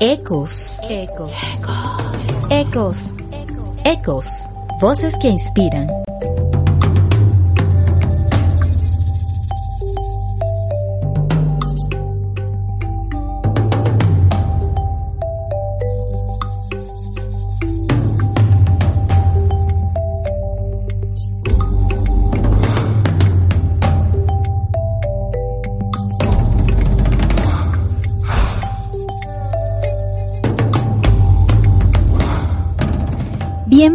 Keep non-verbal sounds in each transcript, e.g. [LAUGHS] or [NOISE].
Ecos. Ecos. Ecos. Ecos. Voces que inspiran.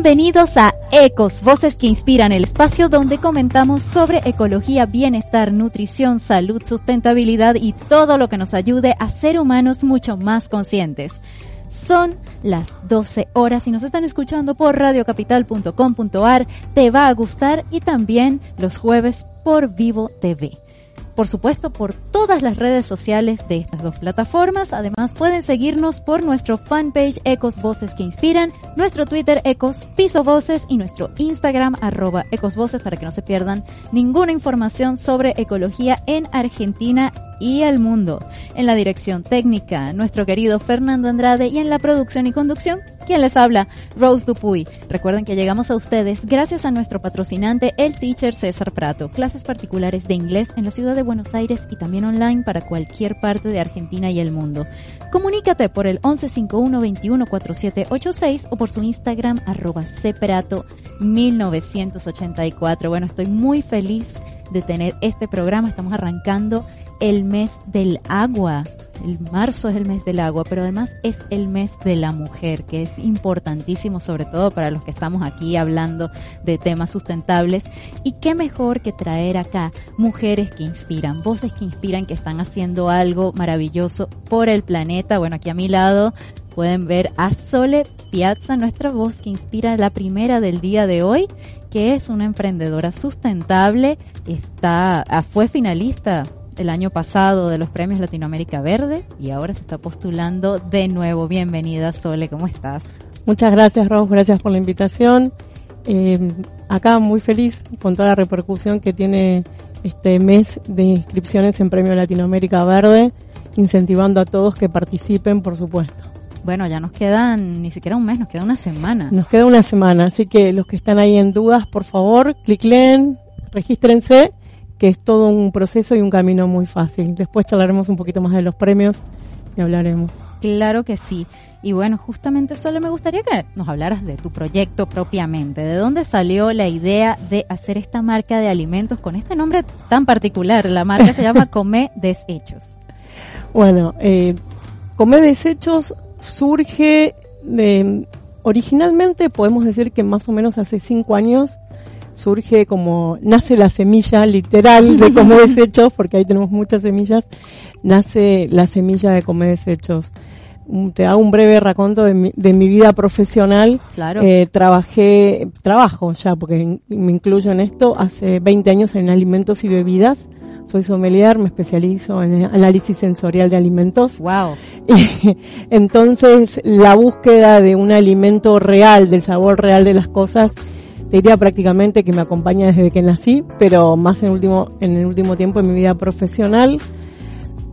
Bienvenidos a Ecos, voces que inspiran el espacio donde comentamos sobre ecología, bienestar, nutrición, salud, sustentabilidad y todo lo que nos ayude a ser humanos mucho más conscientes. Son las 12 horas y nos están escuchando por radiocapital.com.ar, te va a gustar y también los jueves por Vivo TV por supuesto, por todas las redes sociales de estas dos plataformas. Además, pueden seguirnos por nuestro fanpage Ecos Voces que Inspiran, nuestro Twitter Ecos Piso Voces y nuestro Instagram arroba Ecos Voces para que no se pierdan ninguna información sobre ecología en Argentina y el mundo. En la dirección técnica, nuestro querido Fernando Andrade y en la producción y conducción, quien les habla, Rose Dupuy. Recuerden que llegamos a ustedes gracias a nuestro patrocinante, el teacher César Prato. Clases particulares de inglés en la ciudad de Buenos Aires y también online para cualquier parte de Argentina y el mundo. Comunícate por el 1151 21 4786 o por su Instagram arroba cprato 1984. Bueno, estoy muy feliz de tener este programa. Estamos arrancando el mes del agua. El marzo es el mes del agua, pero además es el mes de la mujer, que es importantísimo, sobre todo para los que estamos aquí hablando de temas sustentables. Y qué mejor que traer acá mujeres que inspiran, voces que inspiran, que están haciendo algo maravilloso por el planeta. Bueno, aquí a mi lado pueden ver a Sole Piazza, nuestra voz que inspira la primera del día de hoy que es una emprendedora sustentable, está, fue finalista el año pasado de los premios Latinoamérica Verde y ahora se está postulando de nuevo. Bienvenida, Sole, ¿cómo estás? Muchas gracias, Ros, gracias por la invitación. Eh, acá muy feliz con toda la repercusión que tiene este mes de inscripciones en Premio Latinoamérica Verde, incentivando a todos que participen, por supuesto. Bueno, ya nos quedan ni siquiera un mes, nos queda una semana. Nos queda una semana, así que los que están ahí en dudas, por favor, cliclen, regístrense que es todo un proceso y un camino muy fácil. Después charlaremos un poquito más de los premios y hablaremos. Claro que sí. Y bueno, justamente solo me gustaría que nos hablaras de tu proyecto propiamente. ¿De dónde salió la idea de hacer esta marca de alimentos con este nombre tan particular? La marca se llama [LAUGHS] Come Desechos. Bueno, eh, Come Desechos surge de... Originalmente podemos decir que más o menos hace cinco años surge como, nace la semilla literal de Come [LAUGHS] Desechos, porque ahí tenemos muchas semillas, nace la semilla de Come Desechos. Mm, te hago un breve raconto de mi, de mi vida profesional. Claro. Eh, trabajé, trabajo ya, porque me incluyo en esto, hace 20 años en alimentos y bebidas. Soy sommelier, me especializo en análisis sensorial de alimentos. Wow. [LAUGHS] Entonces, la búsqueda de un alimento real, del sabor real de las cosas, te diría prácticamente que me acompaña desde que nací, pero más en último, en el último tiempo en mi vida profesional.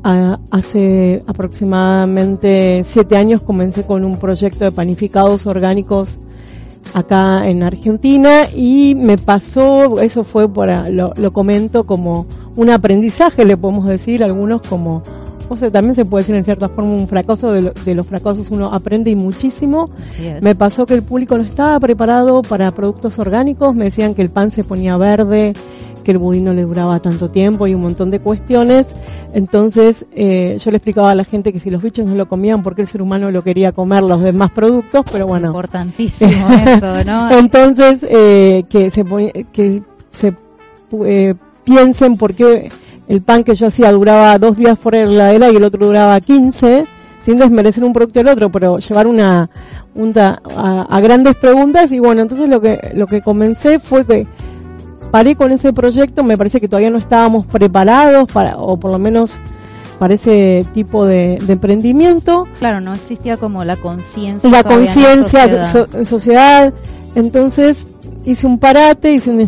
hace aproximadamente siete años comencé con un proyecto de panificados orgánicos acá en Argentina y me pasó, eso fue por, lo, lo comento como un aprendizaje, le podemos decir, algunos como o sea, también se puede decir en cierta forma un fracaso de, de los fracasos uno aprende y muchísimo. Me pasó que el público no estaba preparado para productos orgánicos, me decían que el pan se ponía verde, que el budín no le duraba tanto tiempo y un montón de cuestiones. Entonces eh, yo le explicaba a la gente que si los bichos no lo comían, porque el ser humano lo quería comer los demás productos, pero bueno. Importantísimo [LAUGHS] eso, ¿no? Entonces eh, que se que se eh, piensen por qué el pan que yo hacía duraba dos días fuera de la heladera y el otro duraba 15, sin desmerecer un producto del otro, pero llevar una, una a, grandes preguntas y bueno, entonces lo que, lo que comencé fue que paré con ese proyecto, me parece que todavía no estábamos preparados para, o por lo menos para ese tipo de, emprendimiento. Claro, no existía como la conciencia. La conciencia en, sociedad. Entonces hice un parate, hice un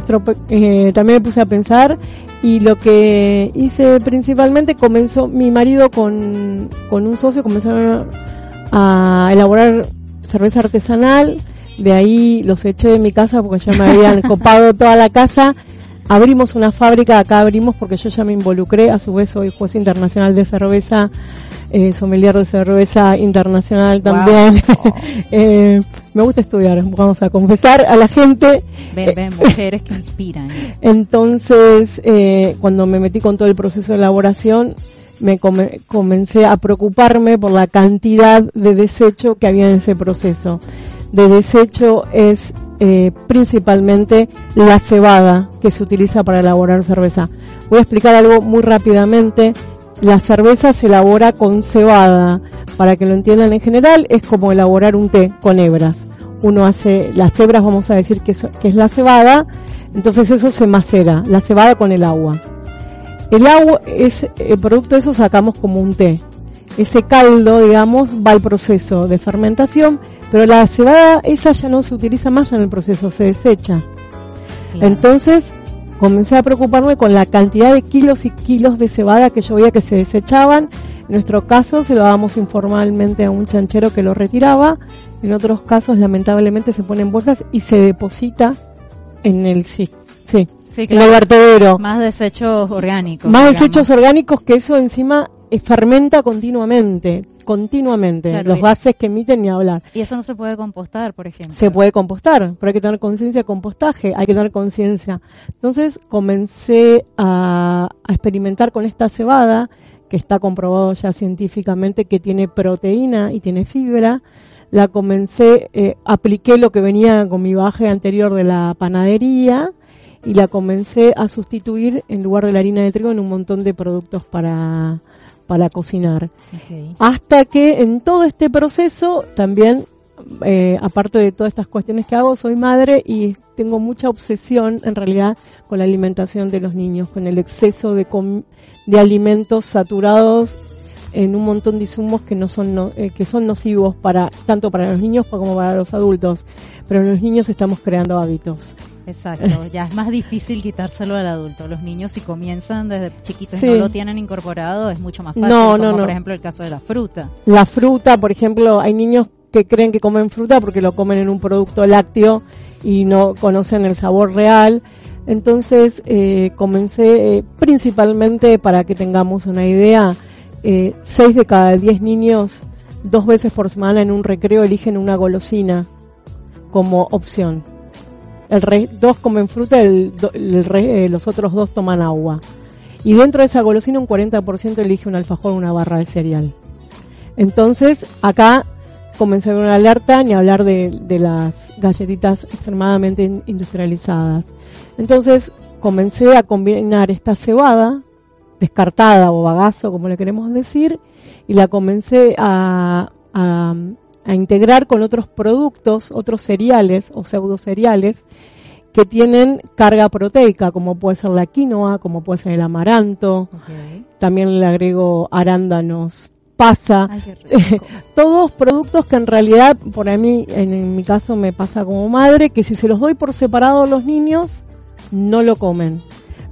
eh, también me puse a pensar y lo que hice principalmente comenzó mi marido con, con un socio comenzaron a elaborar cerveza artesanal, de ahí los eché de mi casa porque ya me habían [LAUGHS] copado toda la casa. Abrimos una fábrica, acá abrimos porque yo ya me involucré, a su vez soy juez internacional de cerveza, eh, sommelier de cerveza internacional también. [LAUGHS] eh, me gusta estudiar, vamos a confesar a la gente. Ven, ven, mujeres que inspiran. [LAUGHS] Entonces, eh, cuando me metí con todo el proceso de elaboración, me comencé a preocuparme por la cantidad de desecho que había en ese proceso. De desecho es eh, principalmente la cebada que se utiliza para elaborar cerveza. Voy a explicar algo muy rápidamente. La cerveza se elabora con cebada. Para que lo entiendan en general, es como elaborar un té con hebras. Uno hace las hebras, vamos a decir que, que es la cebada, entonces eso se macera, la cebada con el agua. El agua es el producto de eso sacamos como un té. Ese caldo, digamos, va al proceso de fermentación, pero la cebada esa ya no se utiliza más en el proceso, se desecha. Entonces comencé a preocuparme con la cantidad de kilos y kilos de cebada que yo veía que se desechaban. En nuestro caso se lo dábamos informalmente a un chanchero que lo retiraba. En otros casos lamentablemente se pone en bolsas y se deposita en el sí. Sí, Sí, claro. Más desechos orgánicos. Más desechos orgánicos que eso encima fermenta continuamente, continuamente. los gases que emiten ni hablar. Y eso no se puede compostar, por ejemplo. Se puede compostar, pero hay que tener conciencia de compostaje, hay que tener conciencia. Entonces comencé a, experimentar con esta cebada, que está comprobado ya científicamente que tiene proteína y tiene fibra. La comencé, eh, apliqué lo que venía con mi baje anterior de la panadería, y la comencé a sustituir en lugar de la harina de trigo en un montón de productos para, para cocinar. Hasta que en todo este proceso también, eh, aparte de todas estas cuestiones que hago, soy madre y tengo mucha obsesión en realidad con la alimentación de los niños, con el exceso de, de alimentos saturados en un montón de insumos que no son eh, que son nocivos para tanto para los niños como para los adultos. Pero en los niños estamos creando hábitos Exacto, ya es más difícil quitárselo al adulto. Los niños si comienzan desde chiquitos y no lo tienen incorporado es mucho más fácil, no, no, como por ejemplo el caso de la fruta. La fruta, por ejemplo, hay niños que creen que comen fruta porque lo comen en un producto lácteo y no conocen el sabor real. Entonces eh, comencé eh, principalmente para que tengamos una idea, eh, seis de cada diez niños dos veces por semana en un recreo eligen una golosina como opción el rey, dos comen fruta, el, eh, los otros dos toman agua. Y dentro de esa golosina un 40% elige un alfajor una barra de cereal. Entonces, acá comencé a ver una alerta ni hablar de, de las galletitas extremadamente industrializadas. Entonces, comencé a combinar esta cebada, descartada o bagazo, como le queremos decir, y la comencé a, a integrar con otros productos, otros cereales o pseudo cereales que tienen carga proteica, como puede ser la quinoa, como puede ser el amaranto. También le agrego arándanos, pasa. [LAUGHS] Todos productos que en realidad, por mí, en, mi caso me pasa como madre, que si se los doy por separado a los niños, no lo comen.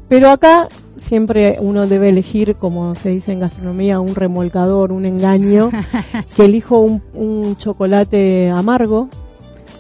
Pero acá siempre uno debe elegir, como se dice en gastronomía, un remolcador, un engaño, [LAUGHS] que elijo un, chocolate amargo,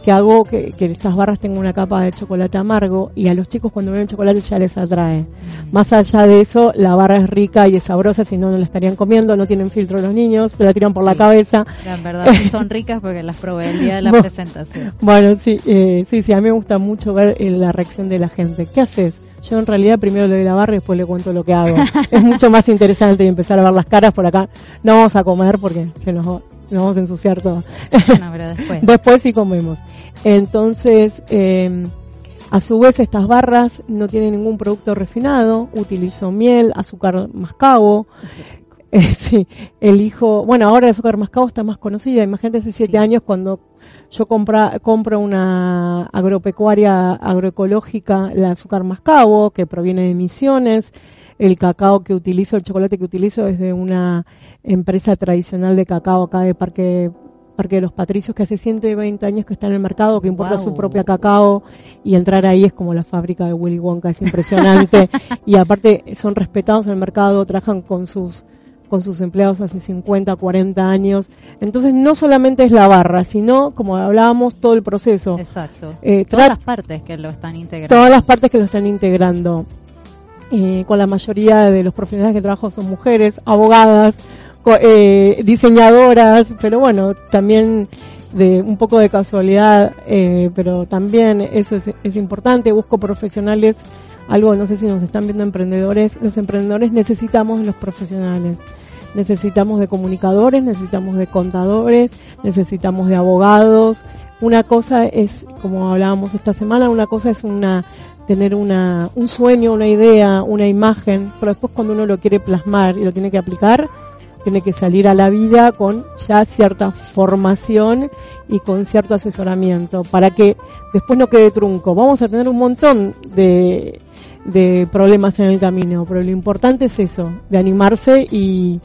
que hago que, estas barras tengan una capa de chocolate amargo y a los chicos cuando ven el chocolate ya les atrae. Mm. Más allá de eso, la barra es rica y es sabrosa, si no, no la estarían comiendo, no tienen filtro los niños, se la tiran por la cabeza. en verdad son [LAUGHS] ricas porque las probé el día de la presentación. Bueno, sí, eh, sí, sí, a mí me gusta mucho ver eh, la reacción de la gente. ¿Qué haces? Yo en realidad primero le doy la barra y después le cuento lo que hago. [LAUGHS] es mucho más interesante empezar a ver las caras por acá. No vamos a comer porque se nos, vamos a ensuciar todo. [LAUGHS] después. después sí comemos. Entonces, eh, a su vez estas barras no tienen ningún producto refinado. Utilizo miel, azúcar mascabo. [LAUGHS] Eh, sí, elijo, bueno, ahora el azúcar mascabo está más conocida. Imagínate hace siete años cuando yo compra, compro una agropecuaria agroecológica, el azúcar mascabo, que proviene de Misiones. El cacao que utilizo, el chocolate que utilizo es de una empresa tradicional de cacao acá de Parque Parque de los Patricios, que hace 120 años que está en el mercado, que importa su propia cacao, y entrar ahí es como la fábrica de Willy Wonka, es impresionante. [LAUGHS] y aparte son respetados en el mercado, trabajan con sus con sus empleados hace 50, 40 años. Entonces no solamente es la barra, sino, como hablábamos, todo el proceso. Exacto. Eh, todas las partes que lo están integrando. Todas las partes que lo están integrando. Eh, con la mayoría de los profesionales que trabajo son mujeres, abogadas, eh, diseñadoras, pero bueno, también de un poco de casualidad, eh, pero también eso es, es importante. Busco profesionales algo, no sé si nos están viendo emprendedores, los emprendedores necesitamos de los profesionales. Necesitamos de comunicadores, necesitamos de contadores, necesitamos de abogados. Una cosa es, como hablábamos esta semana, una cosa es una tener una, un sueño, una idea, una imagen, pero después cuando uno lo quiere plasmar y lo tiene que aplicar, tiene que salir a la vida con ya cierta formación y con cierto asesoramiento para que después no quede trunco. Vamos a tener un montón de, de problemas en el camino, pero lo importante es eso, de animarse y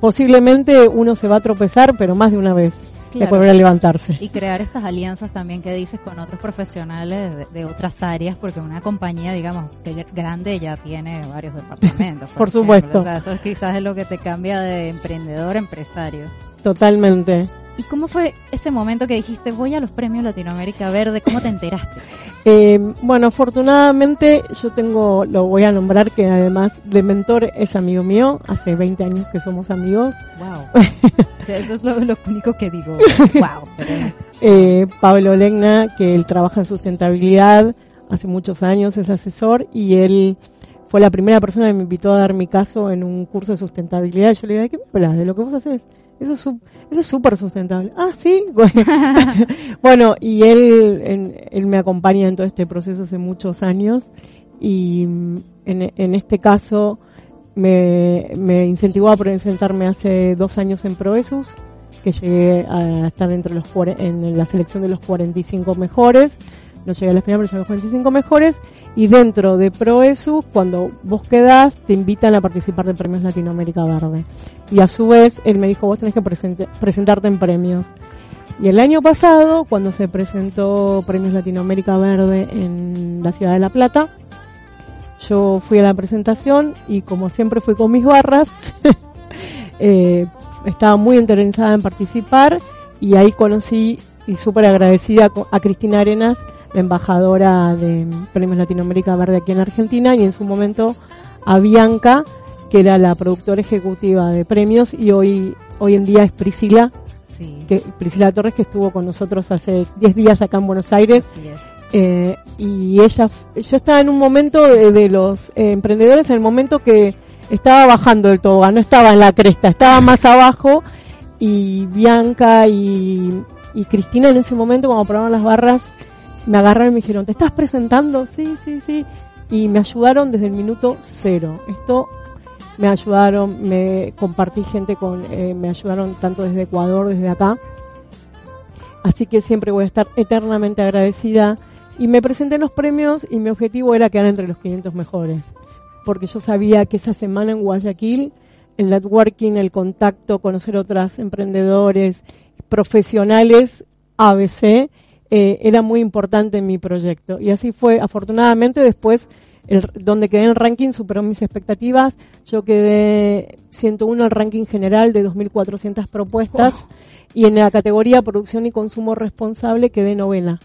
posiblemente uno se va a tropezar, pero más de una vez. De volver a levantarse. Y crear estas alianzas también que dices con otros profesionales de, otras áreas, porque una compañía, digamos, grande ya tiene varios departamentos. [LAUGHS] Por, supuesto. eso quizás es lo que te cambia de emprendedor a empresario. Totalmente. ¿Y cómo fue ese momento que dijiste, voy a los premios Latinoamérica Verde? ¿Cómo te enteraste? [LAUGHS] Eh, bueno, afortunadamente yo tengo, lo voy a nombrar, que además de mentor es amigo mío, hace 20 años que somos amigos. Wow. [LAUGHS] Eso es lo, único que digo. [LAUGHS] wow. Eh, Pablo Legna, que él trabaja en sustentabilidad, hace muchos años es asesor y él fue la primera persona que me invitó a dar mi caso en un curso de sustentabilidad. Yo le dije, ¿qué me hablas? ¿De lo que vos haces? Eso es eso es súper sustentable. Ah, sí. [LAUGHS] [LAUGHS] bueno, y él, él me acompaña en todo este proceso hace muchos años y mm, en, en este caso me, me incentivó a presentarme hace dos años en Proesus, que llegué a estar entre los en la selección de los 45 mejores no llegué a la final, pero llegué a los 45 mejores. Y dentro de ProESU, cuando vos quedás, te invitan a participar de Premios Latinoamérica Verde. Y a su vez, él me dijo, vos tenés que presentarte en premios. Y el año pasado, cuando se presentó Premios Latinoamérica Verde en la ciudad de La Plata, yo fui a la presentación y como siempre fui con mis barras, [LAUGHS] eh, estaba muy interesada en participar y ahí conocí y súper agradecida a Cristina Arenas, embajadora de Premios Latinoamérica Verde aquí en Argentina, y en su momento a Bianca, que era la productora ejecutiva de premios, y hoy, hoy en día es Priscila, que, Priscila Torres, que estuvo con nosotros hace 10 días acá en Buenos Aires. Eh, y ella, yo estaba en un momento de, los eh, emprendedores, en el momento que estaba bajando del todo, no estaba en la cresta, estaba más abajo y Bianca y, y Cristina en ese momento cuando probaron las barras me agarraron y me dijeron, ¿te estás presentando? Sí, sí, sí. Y me ayudaron desde el minuto cero. Esto me ayudaron, me compartí gente con, eh, me ayudaron tanto desde Ecuador, desde acá. Así que siempre voy a estar eternamente agradecida. Y me presenté en los premios y mi objetivo era quedar entre los 500 mejores. Porque yo sabía que esa semana en Guayaquil, el networking, el contacto, conocer otras emprendedores, profesionales, ABC, eh, era muy importante en mi proyecto. Y así fue, afortunadamente después, el, donde quedé en el ranking superó mis expectativas. Yo quedé 101 el ranking general de 2.400 propuestas y en la categoría producción y consumo responsable quedé novena.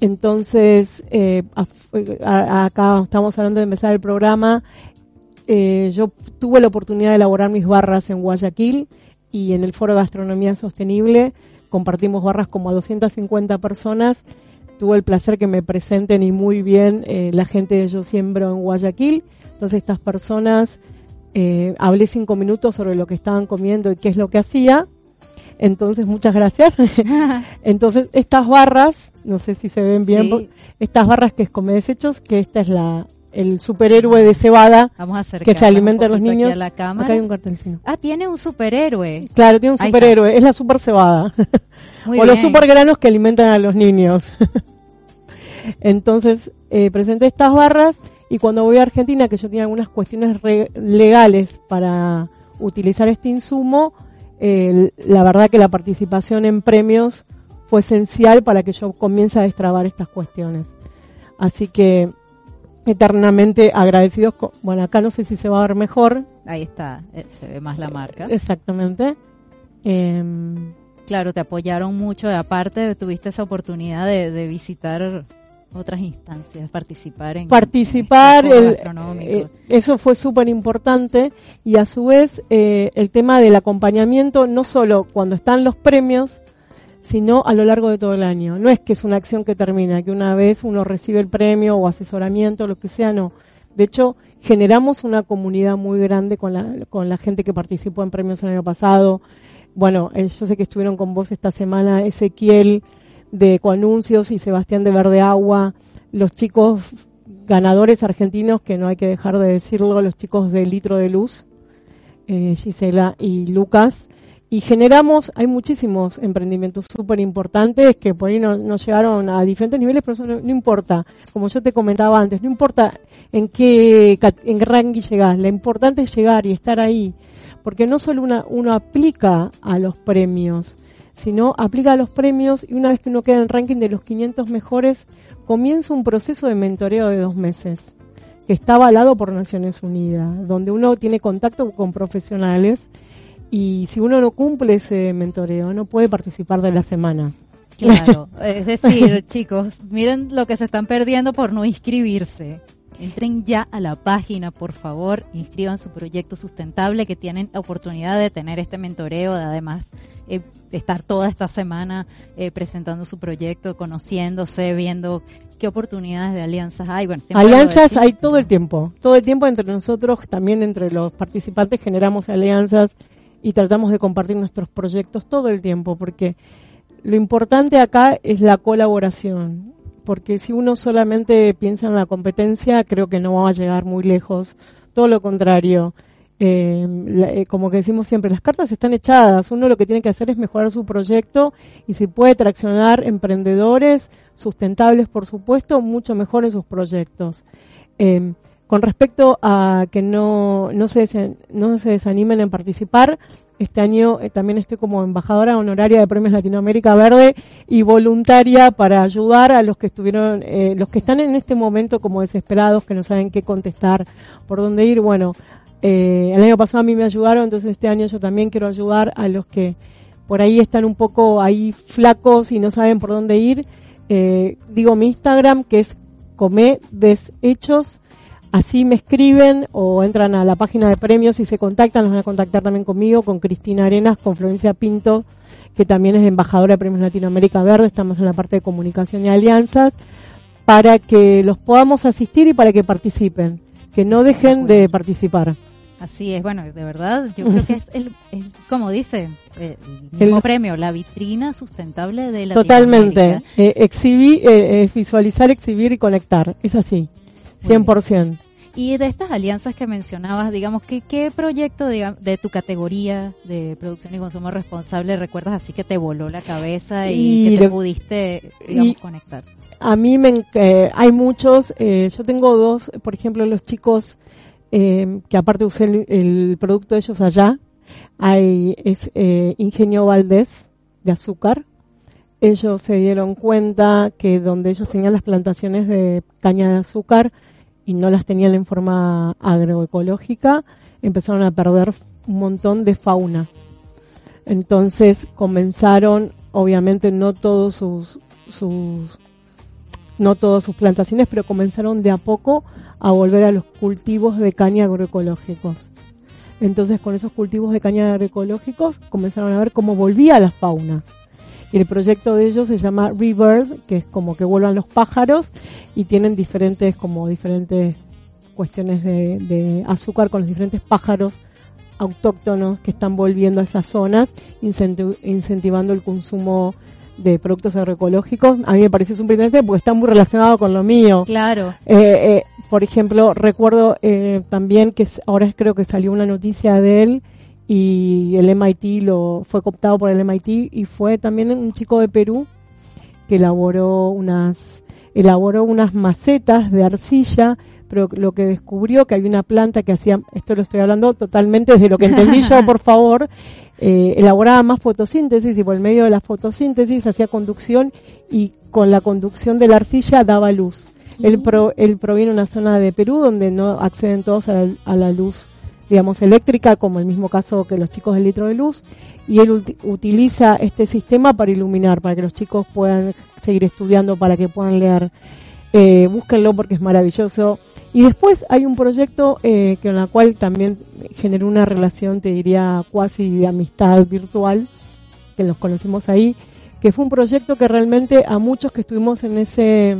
Entonces, eh, acá estamos hablando de empezar el programa. Eh, yo tuve la oportunidad de elaborar mis barras en Guayaquil y en el Foro de Gastronomía Sostenible compartimos barras como a 250 personas. Tuve el placer que me presenten y muy bien eh, la gente de Yo Siembro en Guayaquil. Entonces estas personas, eh, hablé cinco minutos sobre lo que estaban comiendo y qué es lo que hacía. Entonces, muchas gracias. [LAUGHS] Entonces, estas barras, no sé si se ven bien, estas barras que es come desechos, que esta es la, el superhéroe de cebada que se alimenta a los niños. la cámara. hay un cartelcino. Ah, tiene un superhéroe. Claro, tiene un superhéroe. Es la super cebada. [LAUGHS] o los super granos que alimentan a los niños. [LAUGHS] Entonces, eh, presenté estas barras y cuando voy a Argentina, que yo tenía algunas cuestiones legales para utilizar este insumo, la verdad que la participación en premios fue esencial para que yo comience a destrabar estas cuestiones. Así que eternamente agradecidos. Bueno, acá no sé si se va a ver mejor. Ahí está, eh, se ve más la marca. Exactamente. Em, claro, te apoyaron mucho. Aparte, tuviste esa oportunidad de, visitar otras instancias, participar en participar, eh, eso fue súper importante y a su vez eh, el tema del acompañamiento, no solo cuando están los premios, sino a lo largo de todo el año. No es que es una acción que termina, que una vez uno recibe el premio o asesoramiento, lo que sea, no. De hecho, generamos una comunidad muy grande con la, con la gente que participó en premios el año pasado. Bueno, eh, yo sé que estuvieron con vos esta semana Ezequiel de Ecoanuncios y Sebastián de Verde Agua, los chicos ganadores argentinos, que no hay que dejar de decirlo, los chicos de Litro de Luz, eh, Gisela y Lucas, y generamos, hay muchísimos emprendimientos súper importantes que por ahí nos, llegaron a diferentes niveles, pero eso no, importa, como yo te comentaba antes, no importa en qué, en qué ranking llegás, lo importante es llegar y estar ahí, porque no solo una, uno aplica a los premios, sino aplica a los premios y una vez que uno queda en el ranking de los 500 mejores, comienza un proceso de mentoreo de dos meses que está avalado por Naciones Unidas, donde uno tiene contacto con profesionales y si uno no cumple ese mentoreo, no puede participar de la semana. Claro, [LAUGHS] es decir, chicos, miren lo que se están perdiendo por no inscribirse. Entren ya a la página, por favor, inscriban su proyecto sustentable que tienen la oportunidad de tener este mentoreo, de además eh, estar toda esta semana eh, presentando su proyecto, conociéndose, viendo qué oportunidades de alianzas hay. Bueno, alianzas hay todo el tiempo, todo el tiempo entre nosotros, también entre los participantes generamos alianzas y tratamos de compartir nuestros proyectos todo el tiempo, porque lo importante acá es la colaboración, porque si uno solamente piensa en la competencia, creo que no va a llegar muy lejos, todo lo contrario. Eh, eh, como que decimos siempre, las cartas están echadas, uno lo que tiene que hacer es mejorar su proyecto y si puede traccionar emprendedores sustentables, por supuesto, mucho mejor en sus proyectos. Eh, con respecto a que no, no, se, no se desanimen en participar, este año eh, también estoy como embajadora honoraria de Premios Latinoamérica Verde y voluntaria para ayudar a los que estuvieron, eh, los que están en este momento como desesperados, que no saben qué contestar, por dónde ir. Bueno, eh, el año pasado a mí me ayudaron, entonces este año yo también quiero ayudar a los que por ahí están un poco ahí flacos y no saben por dónde ir. digo mi Instagram que es come deshechos Así me escriben o entran a la página de premios y se contactan, los van a contactar también conmigo, con Cristina Arenas, con Florencia Pinto, que también es embajadora de Premios Latinoamérica Verde, estamos en la parte de comunicación y alianzas, para que los podamos asistir y para que participen, que no dejen de participar. Así es, bueno, de verdad, yo creo que es el, como dice, eh, el mismo premio, la vitrina sustentable de la Totalmente, eh, exhibir, eh, visualizar, exhibir y conectar, es así. 100%. Y de estas alianzas que mencionabas, digamos, ¿qué, qué proyecto de tu categoría de producción y consumo responsable recuerdas así que te voló la cabeza y, que te pudiste, digamos, conectar? A mí me, eh, hay muchos, eh, yo tengo dos, por ejemplo, los chicos eh, que aparte usé el, producto de ellos allá, hay, es Ingenio Valdés de azúcar, ellos se dieron cuenta que donde ellos tenían las plantaciones de caña de azúcar y no las tenían en forma agroecológica, empezaron a perder un montón de fauna. Entonces comenzaron, obviamente no todos sus, sus no todas sus plantaciones, pero comenzaron de a poco a volver a los cultivos de caña agroecológicos. Entonces con esos cultivos de caña agroecológicos comenzaron a ver cómo volvía la fauna. Y el proyecto de ellos se llama Rebirth, que es como que vuelvan los pájaros y tienen diferentes, como diferentes cuestiones de, azúcar con los diferentes pájaros autóctonos que están volviendo a esas zonas, incentivando el consumo de productos agroecológicos. A mí me parece súper interesante porque está muy relacionado con lo mío. Claro. Eh, eh, por ejemplo, recuerdo eh, también que ahora creo que salió una noticia de él y el MIT lo fue cooptado por el MIT y fue también un chico de Perú que elaboró unas elaboró unas macetas de arcilla pero lo que descubrió que había una planta que hacía esto lo estoy hablando totalmente desde lo que entendí yo por [LAUGHS] favor eh, elaboraba más fotosíntesis y por el medio de la fotosíntesis hacía conducción y con la conducción de la arcilla daba luz. Él, pro, él proviene de una zona de Perú donde no acceden todos a la, luz, digamos, eléctrica, como el mismo caso que los chicos del litro de luz, y él utiliza este sistema para iluminar, para que los chicos puedan seguir estudiando, para que puedan leer. Eh, búsquenlo porque es maravilloso. Y después hay un proyecto eh, con la cual también generó una relación, te diría, cuasi de amistad virtual, que los conocimos ahí, que fue un proyecto que realmente a muchos que estuvimos en ese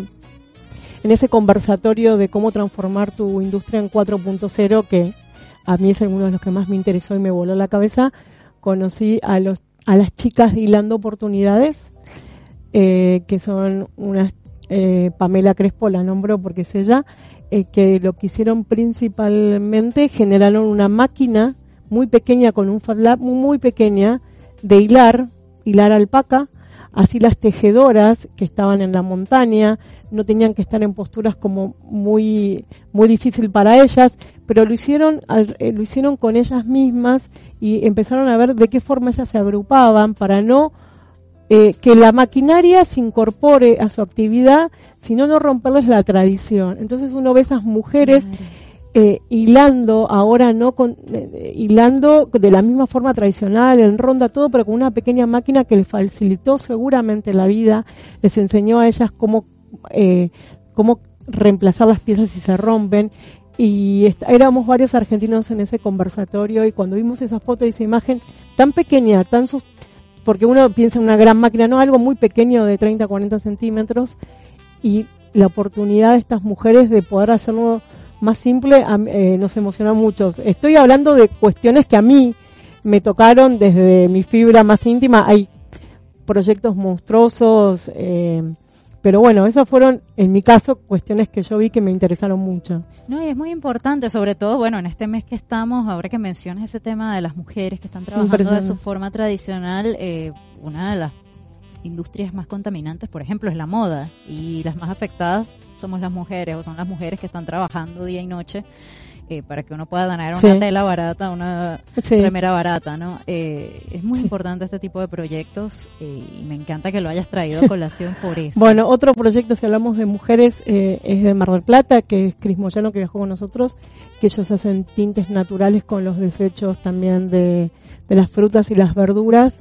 en ese conversatorio de cómo transformar tu industria en 4.0, que a mí es uno de los que más me interesó y me voló la cabeza, conocí a los a las chicas de Hilando Oportunidades, eh, que son unas, eh, Pamela Crespo la nombro porque es ella, eh, que lo que hicieron principalmente, generaron una máquina muy pequeña con un Fab Lab muy pequeña de hilar, hilar alpaca, así las tejedoras que estaban en la montaña no tenían que estar en posturas como muy muy difícil para ellas, pero lo hicieron eh, lo hicieron con ellas mismas y empezaron a ver de qué forma ellas se agrupaban para no eh, que la maquinaria se incorpore a su actividad, sino no romperles la tradición. Entonces uno ve esas mujeres eh, hilando, ahora no con, eh, hilando de la misma forma tradicional, en ronda, todo, pero con una pequeña máquina que les facilitó seguramente la vida, les enseñó a ellas cómo, cómo reemplazar las piezas si se rompen. Y éramos varios argentinos en ese conversatorio y cuando vimos esa foto y esa imagen tan pequeña, tan porque uno piensa en una gran máquina, no, algo muy pequeño de 30, 40 centímetros, y la oportunidad de estas mujeres de poder hacerlo más simple eh, nos emociona mucho. Estoy hablando de cuestiones que a mí me tocaron desde mi fibra más íntima. Hay proyectos monstruosos, eh, pero bueno, esas fueron, en mi caso, cuestiones que yo vi que me interesaron mucho. No, y es muy importante, sobre todo, bueno, en este mes que estamos, ahora que mencionas ese tema de las mujeres que están trabajando de su forma tradicional, eh, una de las industrias más contaminantes, por ejemplo, es la moda, y las más afectadas somos las mujeres, o son las mujeres que están trabajando día y noche eh, para que uno pueda ganar una tela barata, una primera barata, ¿no? Eh, es muy importante este tipo de proyectos eh, y me encanta que lo hayas traído a [LAUGHS] colación por eso. Bueno, otro proyecto, si hablamos de mujeres, es de Mar del Plata, que es Cris Moyano, que viajó con nosotros, que ellos hacen tintes naturales con los desechos también de, las frutas y las verduras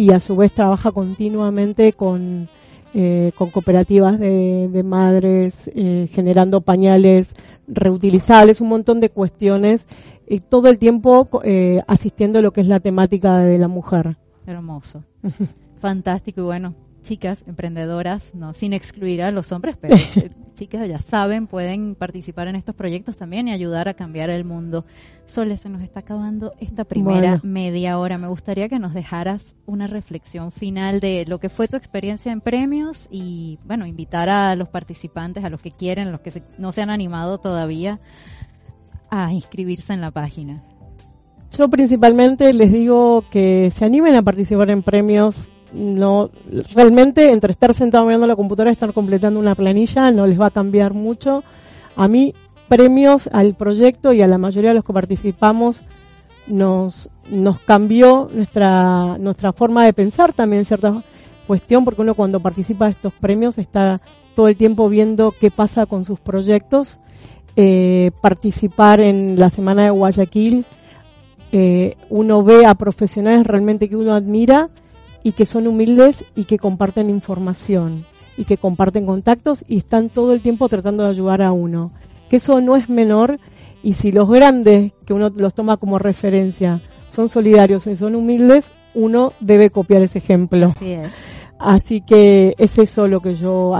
y a su vez trabaja continuamente con... con cooperativas de, de madres, generando pañales reutilizables, un montón de cuestiones, y todo el tiempo eh, asistiendo a lo que es la temática de la mujer. Hermoso. [LAUGHS] Fantástico y bueno, chicas emprendedoras, no sin excluir a los hombres, pero [LAUGHS] eh, chicas ya saben, pueden participar en estos proyectos también y ayudar a cambiar el mundo. Sole, se nos está acabando esta primera media hora. Me gustaría que nos dejaras una reflexión final de lo que fue tu experiencia en premios y, bueno, invitar a los participantes, a los que quieren, los que no se han animado todavía, a inscribirse en la página. Yo principalmente les digo que se animen a participar en premios no realmente entre estar sentado mirando la computadora y estar completando una planilla no les va a cambiar mucho. A mí premios al proyecto y a la mayoría de los que participamos nos nos cambió nuestra nuestra forma de pensar también cierta cuestión porque uno cuando participa de estos premios está todo el tiempo viendo qué pasa con sus proyectos. Eh, participar en la semana de Guayaquil, eh, uno ve a profesionales realmente que uno admira y que son humildes y que comparten información y que comparten contactos y están todo el tiempo tratando de ayudar a uno. Que eso no es menor y si los grandes, que uno los toma como referencia, son solidarios y son humildes, uno debe copiar ese ejemplo. Así, es. Así que es eso lo que yo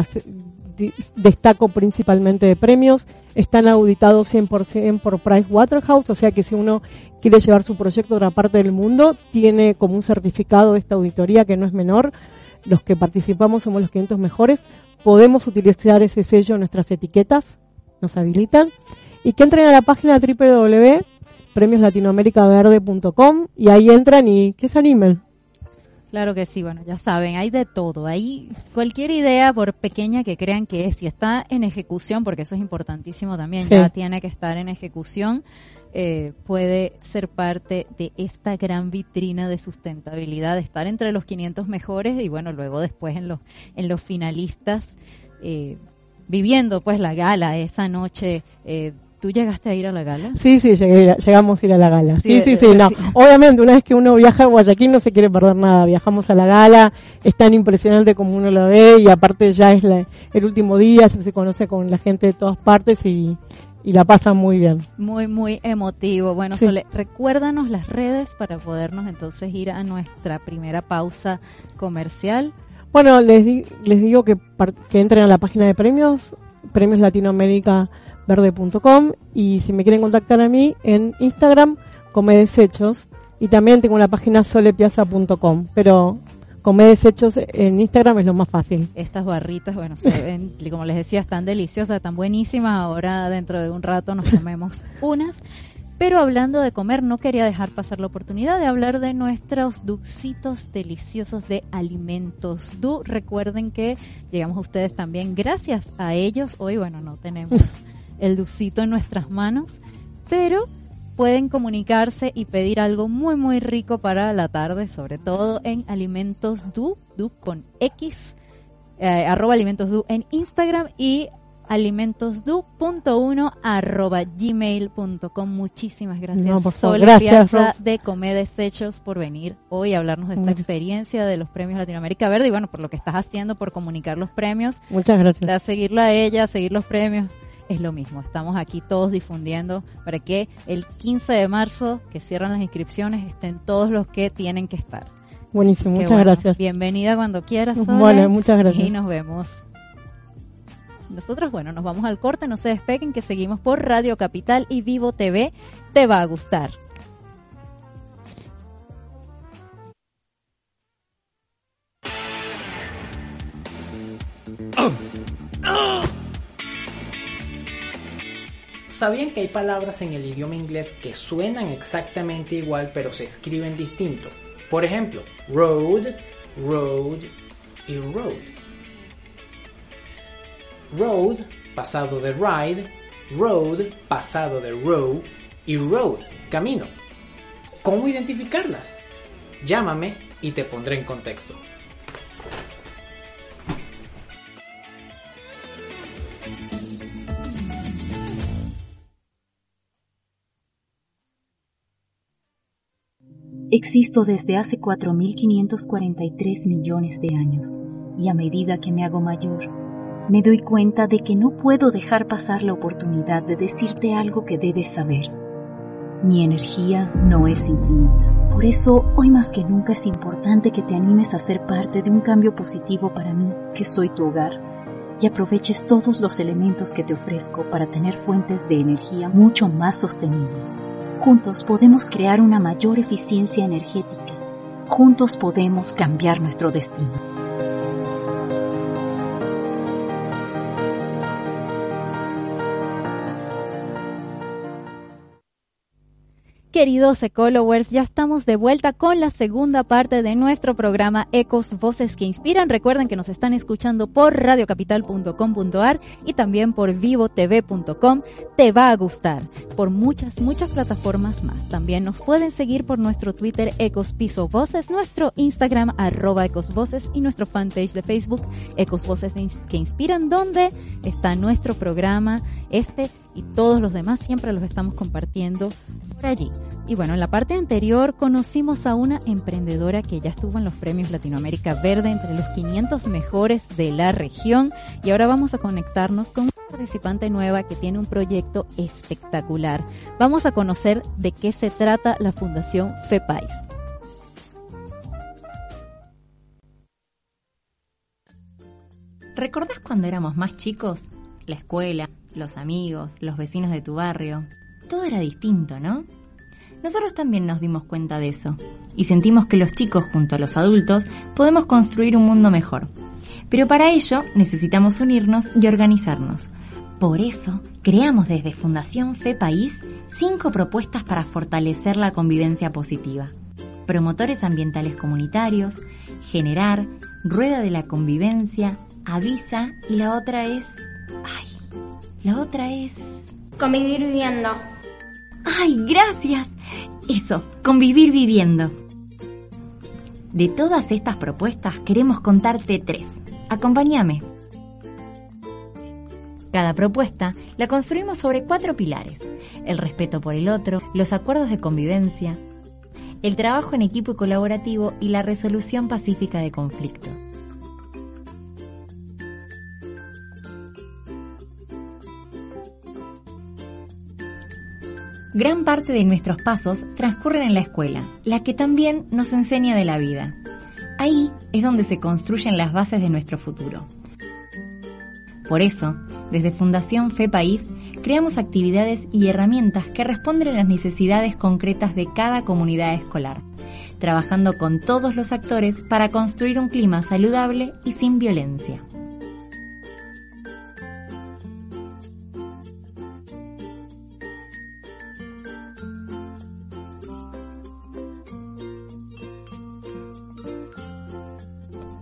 destaco principalmente de premios. Están auditados 100% por Pricewaterhouse, o sea que si uno quiere llevar su proyecto a otra parte del mundo, tiene como un certificado esta auditoría que no es menor. Los que participamos somos los 500 mejores. Podemos utilizar ese sello en nuestras etiquetas, nos habilitan. Y que entren a la página www.premioslatinoamericaverde.com y ahí entran y que se animen. Claro que sí, bueno, ya saben, hay de todo. Hay cualquier idea, por pequeña que crean que es, si está en ejecución, porque eso es importantísimo también, ya tiene que estar en ejecución, eh, puede ser parte de esta gran vitrina de sustentabilidad, estar entre los 500 mejores y bueno, luego después en los, en los finalistas. Eh, viviendo pues la gala esa noche. Eh, ¿Tú llegaste a ir a la gala? Sí, sí, llegamos a ir a la gala. Sí, sí, sí, eh, no. Obviamente, una vez que uno viaja a Guayaquil no se quiere perder nada. Viajamos a la gala, es tan impresionante como uno lo ve y aparte ya es el último día, ya se conoce con la gente de todas partes y, y la pasan muy bien. Muy, muy emotivo. Bueno, Sole, recuérdanos las redes para podernos entonces ir a nuestra primera pausa comercial. Bueno, les, les digo que, que entren a la página de premios, Premios Latinoamérica verde.com y si me quieren contactar a mí en Instagram, come desechos y también tengo la página solepiazza.com, pero come desechos en Instagram es lo más fácil. Estas barritas, bueno, se [LAUGHS] ven, como les decía, están deliciosas, están buenísimas. Ahora dentro de un rato nos comemos [LAUGHS] unas. Pero hablando de comer, no quería dejar pasar la oportunidad de hablar de nuestros duxitos deliciosos de alimentos. Du, recuerden que llegamos a ustedes también gracias a ellos. Hoy, bueno, no tenemos [LAUGHS] el dulcito en nuestras manos, pero pueden comunicarse y pedir algo muy muy rico para la tarde, sobre todo en Alimentos Du, Du con X, eh, arroba Alimentos Du en Instagram y alimentosdu.1 arroba gmail.com. Muchísimas gracias, no, Sol gracias, de Comer Desechos por venir hoy a hablarnos de esta experiencia de los premios Latinoamérica Verde y bueno, por lo que estás haciendo, por comunicar los premios. Muchas gracias. A seguirla a ella, seguir los premios es lo mismo. Estamos aquí todos difundiendo para que el 15 de marzo, que cierran las inscripciones, estén todos los que tienen que estar. Buenísimo, muchas gracias. Bienvenida cuando quieras. Sole, bueno, muchas gracias. Y nos vemos. Nosotros, bueno, nos vamos al corte, no se despeguen, que seguimos por Radio Capital y Vivo TV. Te va a gustar. ¿Sabían que hay palabras en el idioma inglés que suenan exactamente igual pero se escriben distinto? Por ejemplo, road, road y road. Road, pasado de ride, road, pasado de row y road, camino. ¿Cómo identificarlas? Llámame y te pondré en contexto. Existo desde hace 4.543 millones de años y a medida que me hago mayor, me doy cuenta de que no puedo dejar pasar la oportunidad de decirte algo que debes saber. Mi energía no es infinita. Por eso, hoy más que nunca es importante que te animes a ser parte de un cambio positivo para mí, que soy tu hogar, y aproveches todos los elementos que te ofrezco para tener fuentes de energía mucho más sostenibles. Juntos podemos crear una mayor eficiencia energética. Juntos podemos cambiar nuestro destino. Queridos Ecolowers, ya estamos de vuelta con la segunda parte de nuestro programa Ecos Voces que Inspiran. Recuerden que nos están escuchando por radiocapital.com.ar y también por vivotv.com. Te va a gustar. Por muchas, muchas plataformas más. También nos pueden seguir por nuestro Twitter Ecos Piso Voces, nuestro Instagram arroba Ecos Voces y nuestro fanpage de Facebook Ecos Voces que Inspiran, donde está nuestro programa, este y todos los demás siempre los estamos compartiendo por allí. Y bueno, en la parte anterior conocimos a una emprendedora que ya estuvo en los premios Latinoamérica Verde entre los 500 mejores de la región y ahora vamos a conectarnos con una participante nueva que tiene un proyecto espectacular. Vamos a conocer de qué se trata la Fundación FEPAIS. ¿Recordás cuando éramos más chicos? La escuela, los amigos, los vecinos de tu barrio. Todo era distinto, ¿no? Nosotros también nos dimos cuenta de eso y sentimos que los chicos junto a los adultos podemos construir un mundo mejor. Pero para ello necesitamos unirnos y organizarnos. Por eso creamos desde Fundación Fe País cinco propuestas para fortalecer la convivencia positiva. Promotores ambientales comunitarios, generar, rueda de la convivencia, avisa y la otra es... ¡Ay! La otra es... Convivir viviendo. ¡Ay, gracias! Eso, convivir viviendo. De todas estas propuestas queremos contarte tres. Acompáñame. Cada propuesta la construimos sobre cuatro pilares. El respeto por el otro, los acuerdos de convivencia, el trabajo en equipo y colaborativo y la resolución pacífica de conflictos. Gran parte de nuestros pasos transcurren en la escuela, la que también nos enseña de la vida. Ahí es donde se construyen las bases de nuestro futuro. Por eso, desde Fundación Fe País, creamos actividades y herramientas que responden a las necesidades concretas de cada comunidad escolar, trabajando con todos los actores para construir un clima saludable y sin violencia.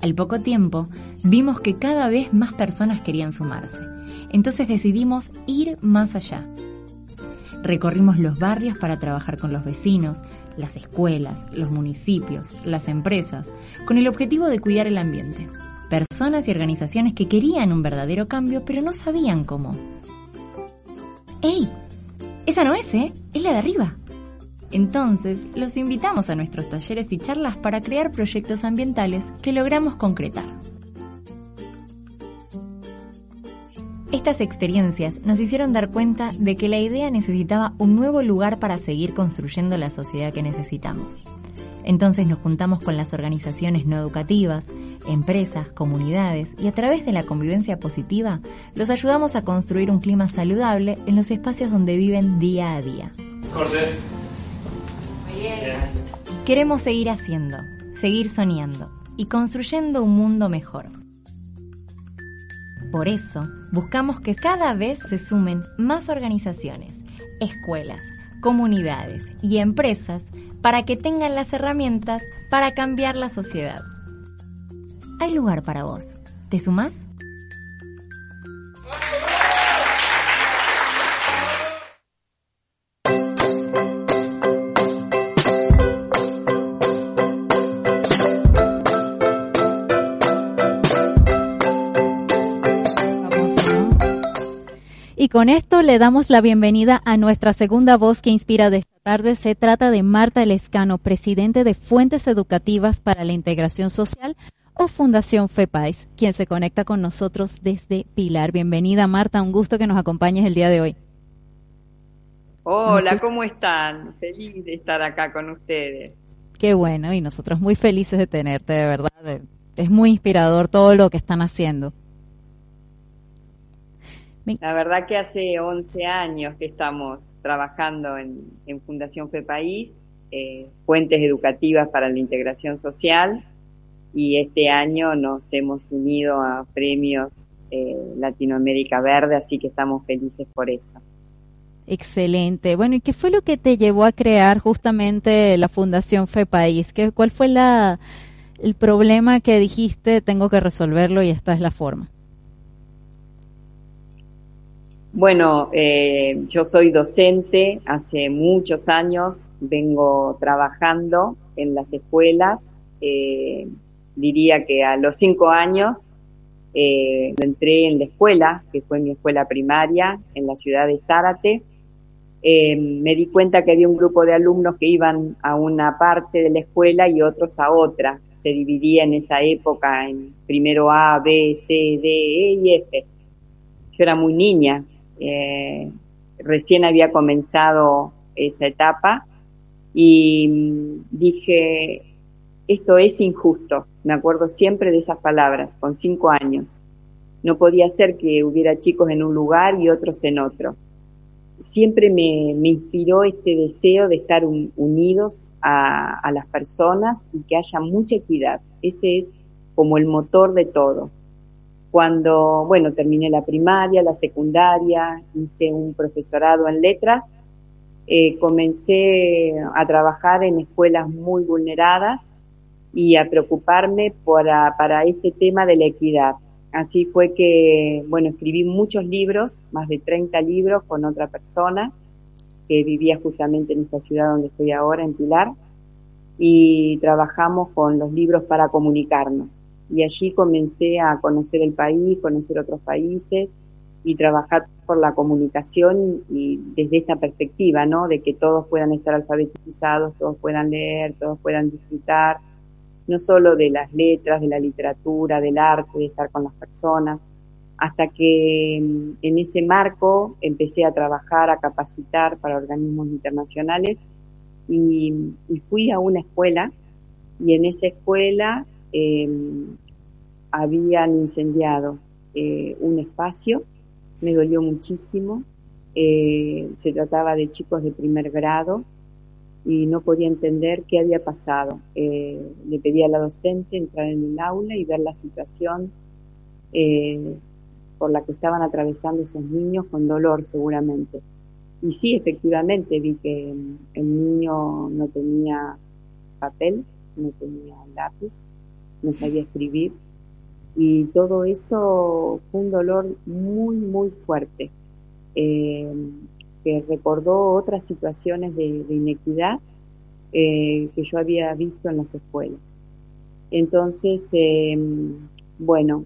Al poco tiempo, vimos que cada vez más personas querían sumarse. Entonces decidimos ir más allá. Recorrimos los barrios para trabajar con los vecinos, las escuelas, los municipios, las empresas, con el objetivo de cuidar el ambiente. Personas y organizaciones que querían un verdadero cambio, pero no sabían cómo. ¡Ey! Esa no es, ¿eh? Es la de arriba. Entonces, los invitamos a nuestros talleres y charlas para crear proyectos ambientales que logramos concretar. Estas experiencias nos hicieron dar cuenta de que la idea necesitaba un nuevo lugar para seguir construyendo la sociedad que necesitamos. Entonces nos juntamos con las organizaciones no educativas, empresas, comunidades y a través de la convivencia positiva los ayudamos a construir un clima saludable en los espacios donde viven día a día. Queremos seguir haciendo, seguir soñando y construyendo un mundo mejor. Por eso, buscamos que cada vez se sumen más organizaciones, escuelas, comunidades y empresas para que tengan las herramientas para cambiar la sociedad. Hay lugar para vos. ¿Te sumás? Y con esto le damos la bienvenida a nuestra segunda voz que inspira de esta tarde. Se trata de Marta Elescano, presidente de Fuentes Educativas para la Integración Social o Fundación FEPAIS, quien se conecta con nosotros desde Pilar. Bienvenida Marta, un gusto que nos acompañes el día de hoy. Hola, ¿cómo están? Feliz de estar acá con ustedes. Qué bueno, y nosotros muy felices de tenerte, de verdad. Es muy inspirador todo lo que están haciendo. La verdad que hace 11 años que estamos trabajando en, Fundación Fe País, eh, fuentes educativas para la integración social, y este año nos hemos unido a premios eh, Latinoamérica Verde, así que estamos felices por eso. Excelente. Bueno, ¿y qué fue lo que te llevó a crear justamente la Fundación Fe País? ¿Qué, ¿Cuál fue la, el problema que dijiste tengo que resolverlo y esta es la forma? Bueno, eh, yo soy docente, hace muchos años vengo trabajando en las escuelas, eh, diría que a los cinco años eh, entré en la escuela, que fue mi escuela primaria en la ciudad de Zárate. Eh, me di cuenta que había un grupo de alumnos que iban a una parte de la escuela y otros a otra. Se dividía en esa época en primero A, B, C, D, E y F. Yo era muy niña, eh, recién había comenzado esa etapa y dije, esto es injusto. Me acuerdo siempre de esas palabras, con cinco años. No podía ser que hubiera chicos en un lugar y otros en otro. Siempre me, inspiró este deseo de estar unidos a, a las personas y que haya mucha equidad. Ese es como el motor de todo. Cuando, bueno, terminé la primaria, la secundaria, hice un profesorado en letras, eh, comencé a trabajar en escuelas muy vulneradas y a preocuparme para, para este tema de la equidad. Así fue que, bueno, escribí muchos libros, más de 30 libros con otra persona que vivía justamente en esta ciudad donde estoy ahora, en Pilar, y trabajamos con los libros para comunicarnos y allí comencé a conocer el país, conocer otros países y trabajar por la comunicación y, desde esta perspectiva, ¿no? De que todos puedan estar alfabetizados, todos puedan leer, todos puedan disfrutar, no solo de las letras, de la literatura, del arte, de estar con las personas, hasta que mm, en ese marco empecé a trabajar, a capacitar para organismos internacionales y, fui a una escuela y en esa escuela em, habían incendiado eh, un espacio, me dolió muchísimo, eh, se trataba de chicos de primer grado y no podía entender qué había pasado. Eh, le pedí a la docente entrar en el aula y ver la situación por la que estaban atravesando esos niños con dolor seguramente. Y sí, efectivamente, vi que el niño no tenía papel, no tenía lápiz, no sabía escribir. Y todo eso fue un dolor muy, muy fuerte, eh, que recordó otras situaciones de, inequidad eh, que yo había visto en las escuelas. Entonces, eh, bueno,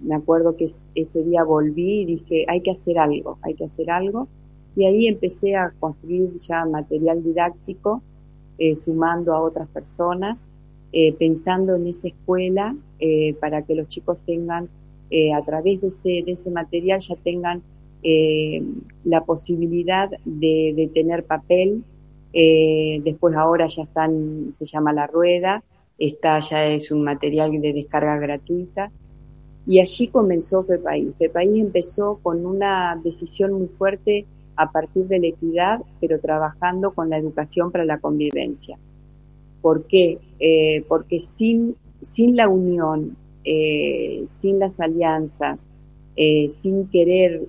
me acuerdo que ese día volví y dije, hay que hacer algo, hay que hacer algo. Y ahí empecé a construir ya material didáctico, eh, sumando a otras personas, eh, pensando en esa escuela eh, para que los chicos tengan, a través de ese, de ese material, ya tengan la posibilidad de, de tener papel. después ahora ya están, se llama La Rueda, esta ya es un material de descarga gratuita y allí comenzó FEPAI. FEPAI empezó con una decisión muy fuerte a partir de la equidad, pero trabajando con la educación para la convivencia. ¿Por qué? Eh, porque sin, sin la unión, eh, sin las alianzas, eh, sin querer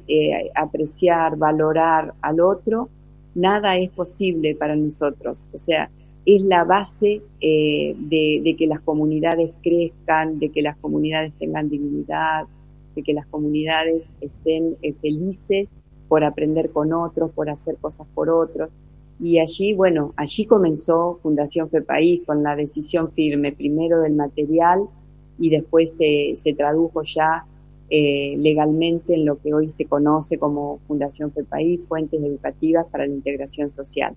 apreciar, valorar al otro, nada es posible para nosotros. O sea, es la base eh, de, que las comunidades crezcan, de que las comunidades tengan dignidad, de que las comunidades estén felices por aprender con otros, por hacer cosas por otros. Y allí, bueno, allí comenzó Fundación FEPAIS con la decisión firme, primero del material y después se, se tradujo ya eh, legalmente en lo que hoy se conoce como Fundación FEPAIS, Fuentes Educativas para la Integración Social.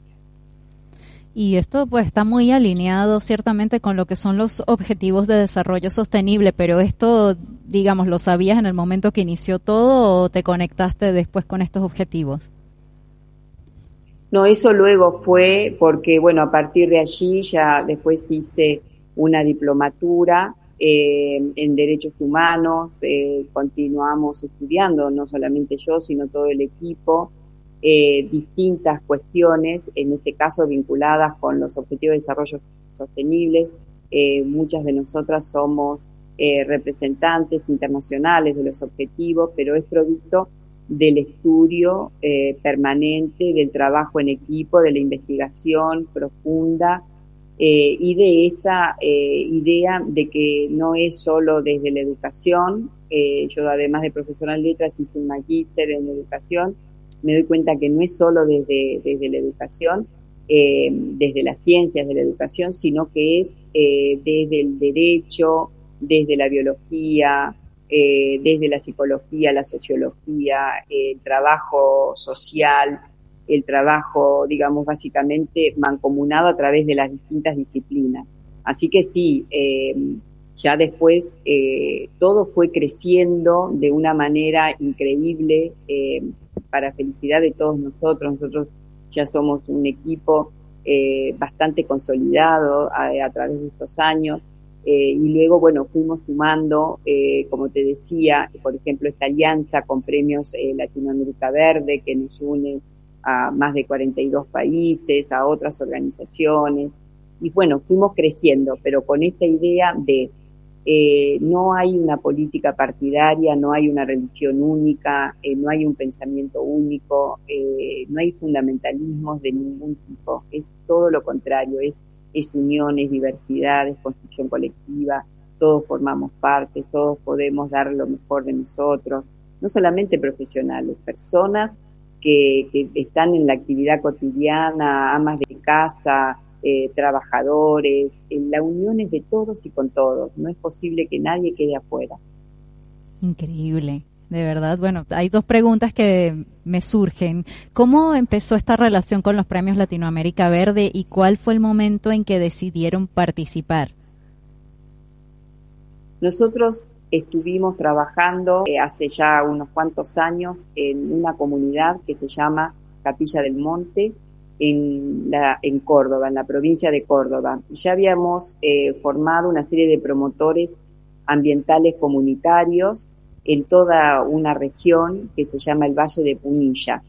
Y esto pues está muy alineado ciertamente con lo que son los objetivos de desarrollo sostenible, pero esto, digamos, ¿lo sabías en el momento que inició todo o te conectaste después con estos objetivos? No, eso luego fue porque, bueno, a partir de allí ya después hice una diplomatura eh, en derechos humanos, eh, continuamos estudiando, no solamente yo, sino todo el equipo, eh, distintas cuestiones, en este caso vinculadas con los objetivos de desarrollo sostenibles. Eh, muchas de nosotras somos eh, representantes internacionales de los objetivos, pero es producto del estudio permanente, del trabajo en equipo, de la investigación profunda y de esta idea de que no es solo desde la educación, yo además de profesional de letras hice un magíster en educación, me doy cuenta que no es solo desde, desde la educación, eh, desde las ciencias de la educación, sino que es eh, desde el derecho, desde la biología, eh, desde la psicología, la sociología, el trabajo social, el trabajo, digamos, básicamente mancomunado a través de las distintas disciplinas. Así que sí, ya después todo fue creciendo de una manera increíble para felicidad de todos nosotros. Nosotros ya somos un equipo eh, bastante consolidado a, través de estos años. Eh, y luego, bueno, fuimos sumando, eh, como te decía, por ejemplo, esta alianza con premios Latinoamérica Verde que nos une a más de 42 países, a otras organizaciones. Y bueno, fuimos creciendo, pero con esta idea de eh, no hay una política partidaria, no hay una religión única, eh, no hay un pensamiento único, eh, no hay fundamentalismos de ningún tipo, es todo lo contrario, es, es unión, es diversidad, es construcción colectiva, todos formamos parte, todos podemos dar lo mejor de nosotros, no solamente profesionales, personas que, que están en la actividad cotidiana, amas de casa, eh, trabajadores, la unión es de todos y con todos, no es posible que nadie quede afuera. Increíble. De verdad. Bueno, hay dos preguntas que me surgen. ¿Cómo empezó esta relación con los premios Latinoamérica Verde y cuál fue el momento en que decidieron participar? Nosotros estuvimos trabajando eh, hace ya unos cuantos años en una comunidad que se llama Capilla del Monte en, la, en Córdoba, en la provincia de Córdoba. Ya habíamos eh, formado una serie de promotores ambientales comunitarios en toda una región que se llama el Valle de Punilla.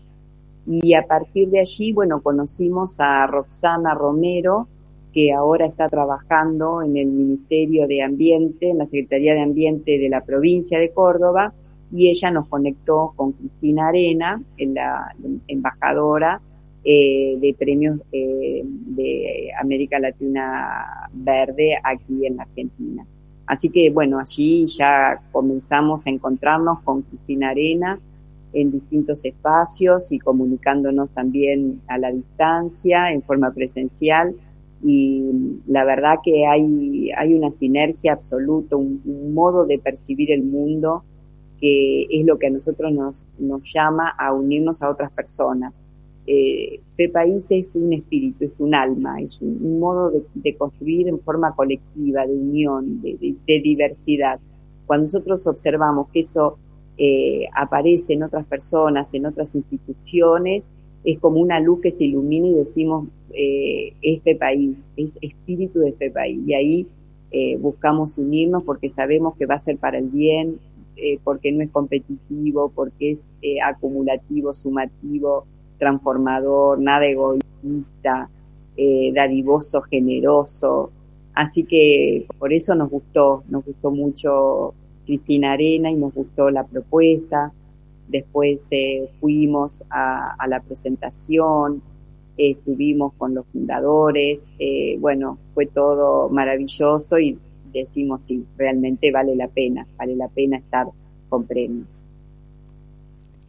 Y a partir de allí, bueno, conocimos a Roxana Romero, que ahora está trabajando en el Ministerio de Ambiente, en la Secretaría de Ambiente de la provincia de Córdoba, y ella nos conectó con Cristina Arena, la embajadora eh, de premios eh, de América Latina Verde aquí en Argentina. Así que bueno, allí ya comenzamos a encontrarnos con Cristina Arena en distintos espacios y comunicándonos también a la distancia, en forma presencial. Y la verdad que hay, hay una sinergia absoluta, un, un modo de percibir el mundo que es lo que a nosotros nos, nos llama a unirnos a otras personas eh, País es un espíritu, es un alma, es un, modo de, construir en forma colectiva, de unión, de, diversidad. Cuando nosotros observamos que eso eh, aparece en otras personas, en otras instituciones, es como una luz que se ilumina y decimos, eh, este país, es espíritu de este país. Y ahí eh, buscamos unirnos porque sabemos que va a ser para el bien, eh, porque no es competitivo, porque es eh, acumulativo, sumativo, transformador, nada egoísta, eh, dadivoso, generoso. Así que por eso nos gustó, nos gustó mucho Cristina Arena y nos gustó la propuesta. Después eh, fuimos a, la presentación, estuvimos con los fundadores, eh, bueno, fue todo maravilloso y decimos sí, realmente vale la pena, vale la pena estar con premios.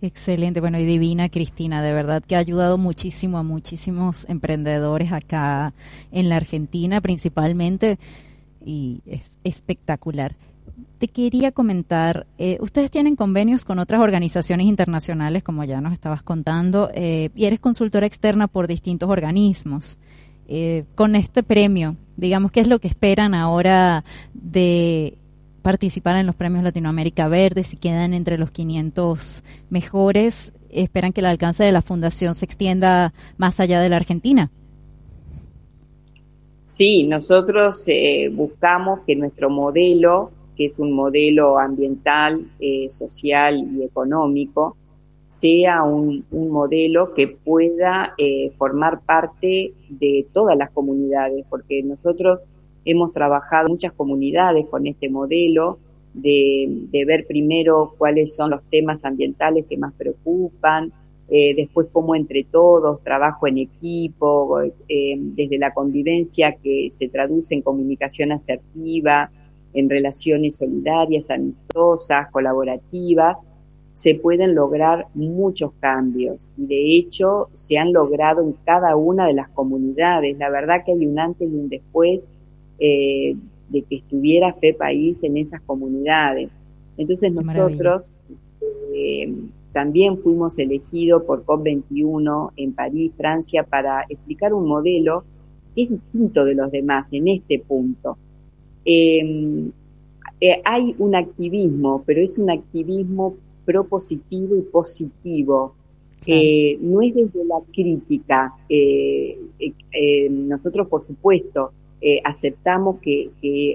Excelente, bueno, y divina Cristina, de verdad que ha ayudado muchísimo a muchísimos emprendedores acá en la Argentina principalmente y es espectacular. Te quería comentar, eh, ustedes tienen convenios con otras organizaciones internacionales, como ya nos estabas contando, eh, y eres consultora externa por distintos organismos. Eh, con este premio, digamos, ¿qué es lo que esperan ahora de participar en los premios Latinoamérica Verde, si quedan entre los 500 mejores, esperan que el alcance de la fundación se extienda más allá de la Argentina. Sí, nosotros eh, buscamos que nuestro modelo, que es un modelo ambiental, eh, social y económico, sea un, modelo que pueda eh, formar parte de todas las comunidades, porque nosotros Hemos trabajado muchas comunidades con este modelo de, ver primero cuáles son los temas ambientales que más preocupan, eh, después cómo entre todos, trabajo en equipo, eh, desde la convivencia que se traduce en comunicación asertiva, en relaciones solidarias, amistosas, colaborativas, se pueden lograr muchos cambios y de hecho se han logrado en cada una de las comunidades. La verdad que hay un antes y un después eh, de que estuviera Fe País en esas comunidades. Entonces nosotros eh, también fuimos elegidos por COP21 en París, Francia, para explicar un modelo que es distinto de los demás en este punto. Em, eh, hay un activismo, pero es un activismo propositivo y positivo. no es desde la crítica. nosotros, por supuesto, eh, aceptamos que,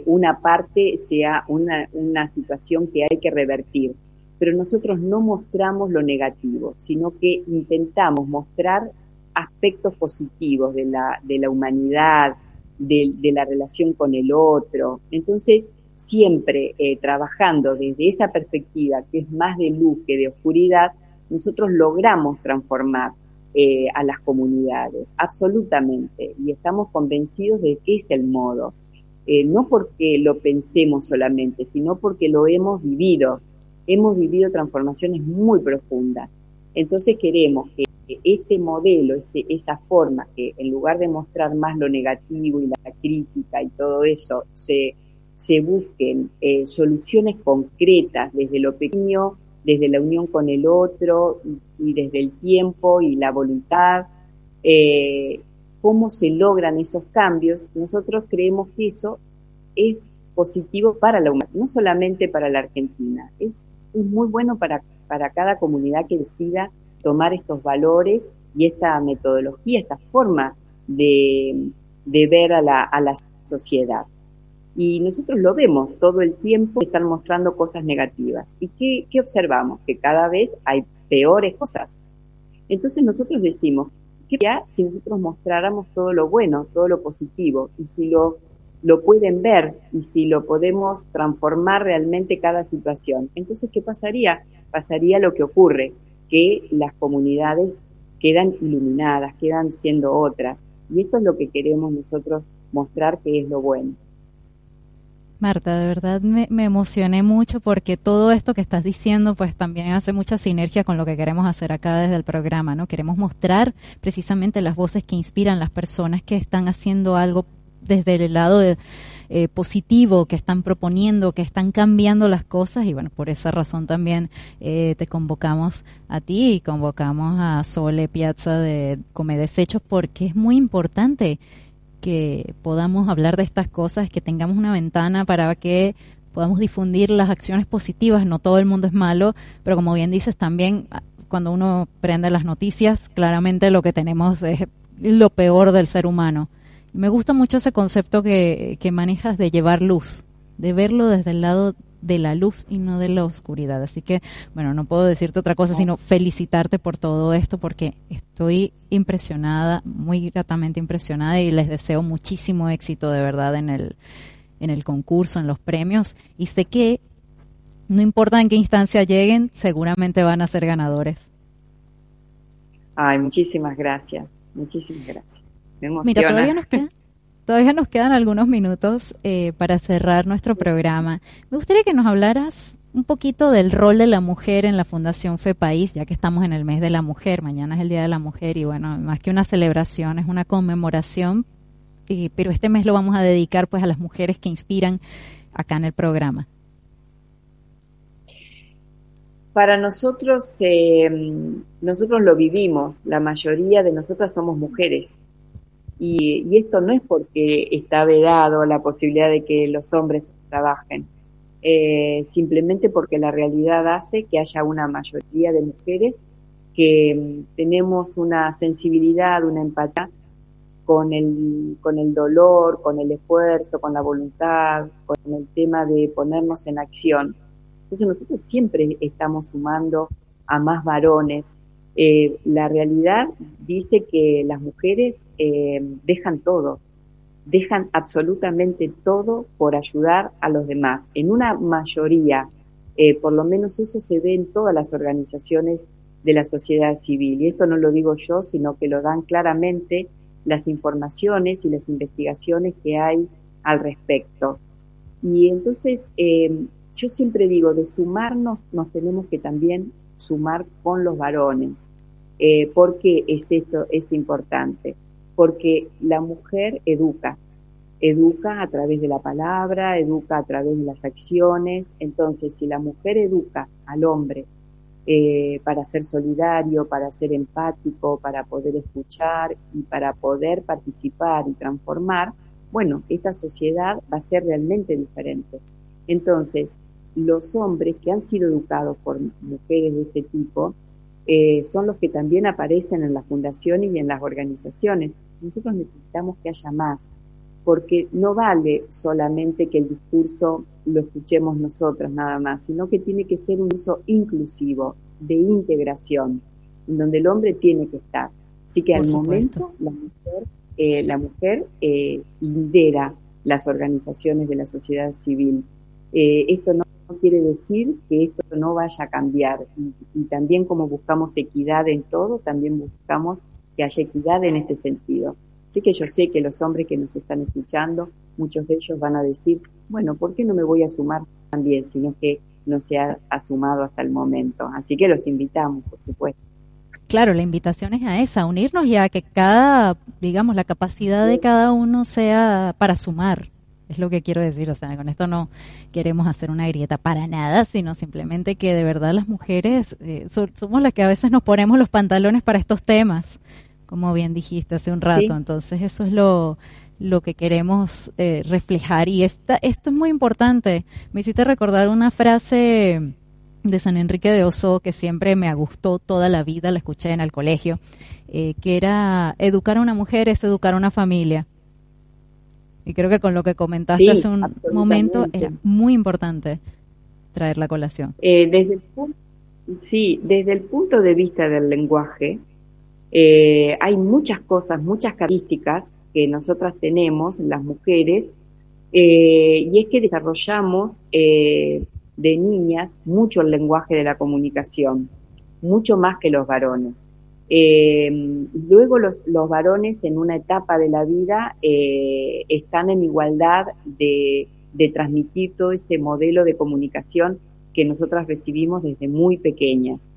una parte sea una, una situación que hay que revertir, pero nosotros no mostramos lo negativo, sino que intentamos mostrar aspectos positivos de la, de la humanidad, de, la relación con el otro. Entonces, siempre eh, trabajando desde esa perspectiva, que es más de luz que de oscuridad, nosotros logramos transformar eh, a las comunidades, absolutamente, y estamos convencidos de que es el modo, eh, no porque lo pensemos solamente, sino porque lo hemos vivido, hemos vivido transformaciones muy profundas. Entonces queremos que este modelo, esa forma, que en lugar de mostrar más lo negativo y la crítica y todo eso, se, se busquen eh, soluciones concretas desde lo pequeño desde la unión con el otro y, desde el tiempo y la voluntad, eh, cómo se logran esos cambios, nosotros creemos que eso es positivo para la humanidad, no solamente para la Argentina, es, muy bueno para, para cada comunidad que decida tomar estos valores y esta metodología, esta forma de, de ver a la, a la sociedad. Y nosotros lo vemos todo el tiempo, están mostrando cosas negativas. ¿Y qué, observamos? Que cada vez hay peores cosas. Entonces nosotros decimos, ¿qué ya si nosotros mostráramos todo lo bueno, todo lo positivo? Y si lo, lo pueden ver y si lo podemos transformar realmente cada situación. Entonces, ¿qué pasaría? Pasaría lo que ocurre, que las comunidades quedan iluminadas, quedan siendo otras. Y esto es lo que queremos nosotros mostrar que es lo bueno. Marta, de verdad me, emocioné mucho porque todo esto que estás diciendo pues también hace mucha sinergia con lo que queremos hacer acá desde el programa, ¿no? Queremos mostrar precisamente las voces que inspiran las personas que están haciendo algo desde el lado eh, positivo, que están proponiendo, que están cambiando las cosas y bueno, por esa razón también eh, te convocamos a ti y convocamos a Sole Piazza de Come Desechos porque es muy importante que podamos hablar de estas cosas, que tengamos una ventana para que podamos difundir las acciones positivas. No todo el mundo es malo, pero como bien dices también, ah, cuando uno prende las noticias, claramente lo que tenemos es lo peor del ser humano. Me gusta mucho ese concepto que, que manejas de llevar luz, de verlo desde el lado de la luz y no de la oscuridad. Así que, bueno, no puedo decirte otra cosa sino felicitarte por todo esto porque estoy impresionada, muy gratamente impresionada y les deseo muchísimo éxito de verdad en el, en el concurso, en los premios y sé que no importa en qué instancia lleguen, seguramente van a ser ganadores. Ay, muchísimas gracias, muchísimas gracias. Me Mira, todavía nos queda Todavía nos quedan algunos minutos eh, para cerrar nuestro programa. Me gustaría que nos hablaras un poquito del rol de la mujer en la Fundación Fe País, ya que estamos en el mes de la mujer, mañana es el Día de la Mujer y bueno, más que una celebración, es una conmemoración, pero este mes lo vamos a dedicar pues a las mujeres que inspiran acá en el programa. Para nosotros, eh, nosotros lo vivimos, la mayoría de nosotras somos mujeres y, esto no es porque está vedado la posibilidad de que los hombres trabajen, eh, simplemente porque la realidad hace que haya una mayoría de mujeres que mm, tenemos una sensibilidad, una empatía con el, con el dolor, con el esfuerzo, con la voluntad, con el tema de ponernos en acción. Entonces nosotros siempre estamos sumando a más varones eh, la realidad dice que las mujeres eh, dejan todo, dejan absolutamente todo por ayudar a los demás. En una mayoría, eh, por lo menos eso se ve en todas las organizaciones de la sociedad civil. Y esto no lo digo yo, sino que lo dan claramente las informaciones y las investigaciones que hay al respecto. Y entonces, yo siempre digo, de sumarnos nos tenemos que también sumar con los varones. Eh, ¿Por qué es esto es importante? Porque la mujer educa, educa a través de la palabra, educa a través de las acciones. Entonces, si la mujer educa al hombre eh, para ser solidario, para ser empático, para poder escuchar y para poder participar y transformar, bueno, esta sociedad va a ser realmente diferente. Entonces, los hombres que han sido educados por mujeres de este tipo, eh, son los que también aparecen en las fundaciones y en las organizaciones. Nosotros necesitamos que haya más, porque no vale solamente que el discurso lo escuchemos nosotros nada más, sino que tiene que ser un uso inclusivo, de integración, en donde el hombre tiene que estar. Así que al momento la mujer, eh, la mujer eh, lidera las organizaciones de la sociedad civil. esto no no quiere decir que esto no vaya a cambiar. Y, también como buscamos equidad en todo, también buscamos que haya equidad en este sentido. Así que yo sé que los hombres que nos están escuchando, muchos de ellos van a decir, bueno, ¿por qué no me voy a sumar también, sino que no se ha, sumado hasta el momento? Así que los invitamos, por supuesto. Claro, la invitación es a esa, unirnos y a que cada, digamos, la capacidad de cada uno sea para sumar, Es lo que quiero decir, o sea, con esto no queremos hacer una grieta para nada, sino simplemente que de verdad las mujeres eh, somos las que a veces nos ponemos los pantalones para estos temas, como bien dijiste hace un rato. Entonces eso es lo, lo que queremos eh, reflejar. Y esta, esto es muy importante. Me hiciste recordar una frase de San Enrique de Oso que siempre me gustó toda la vida, la escuché en el colegio, eh, que era educar a una mujer es educar a una familia. Y creo que con lo que comentaste hace un momento era muy importante traer la colación. Eh, desde sí, desde el punto de vista del lenguaje, eh, hay muchas cosas, muchas características que nosotras tenemos, las mujeres, y es que desarrollamos de niñas mucho el lenguaje de la comunicación, mucho más que los varones. Eh, luego los, los, varones en una etapa de la vida eh, están en igualdad de, de, transmitir todo ese modelo de comunicación que nosotras recibimos desde muy pequeñas.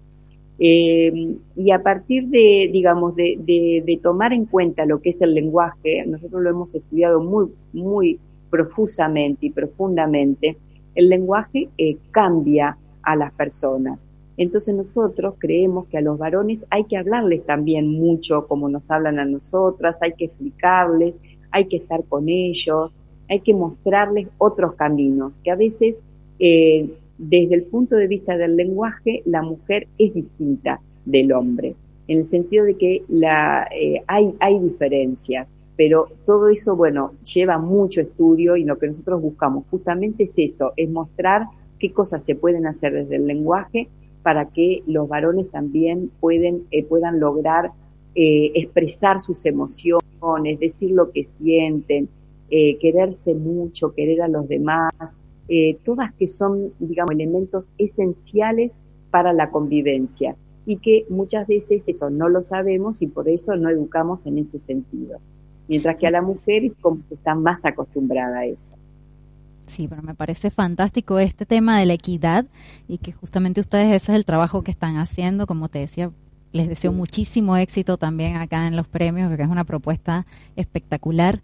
Eh, y a partir de, digamos, de, de, de, tomar en cuenta lo que es el lenguaje, nosotros lo hemos estudiado muy, muy profusamente y profundamente, el lenguaje eh, cambia a las personas. Entonces nosotros creemos que a los varones hay que hablarles también mucho como nos hablan a nosotras, hay que explicarles, hay que estar con ellos, hay que mostrarles otros caminos, que a veces eh, desde el punto de vista del lenguaje la mujer es distinta del hombre, en el sentido de que eh, hay, hay diferencias pero todo eso, bueno, lleva mucho estudio y lo que nosotros buscamos justamente es eso, es mostrar qué cosas se pueden hacer desde el lenguaje para que los varones también pueden, eh, puedan lograr eh, expresar sus emociones, decir lo que sienten, eh, quererse mucho, querer a los demás, todas que son, digamos, elementos esenciales para la convivencia y que muchas veces eso no lo sabemos y por eso no educamos en ese sentido mientras que a la mujer como que está más acostumbrada a eso. Sí, pero me parece fantástico este tema de la equidad y que justamente ustedes ese es el trabajo que están haciendo, como te decía, les deseo muchísimo éxito también acá en los premios, porque es una propuesta espectacular.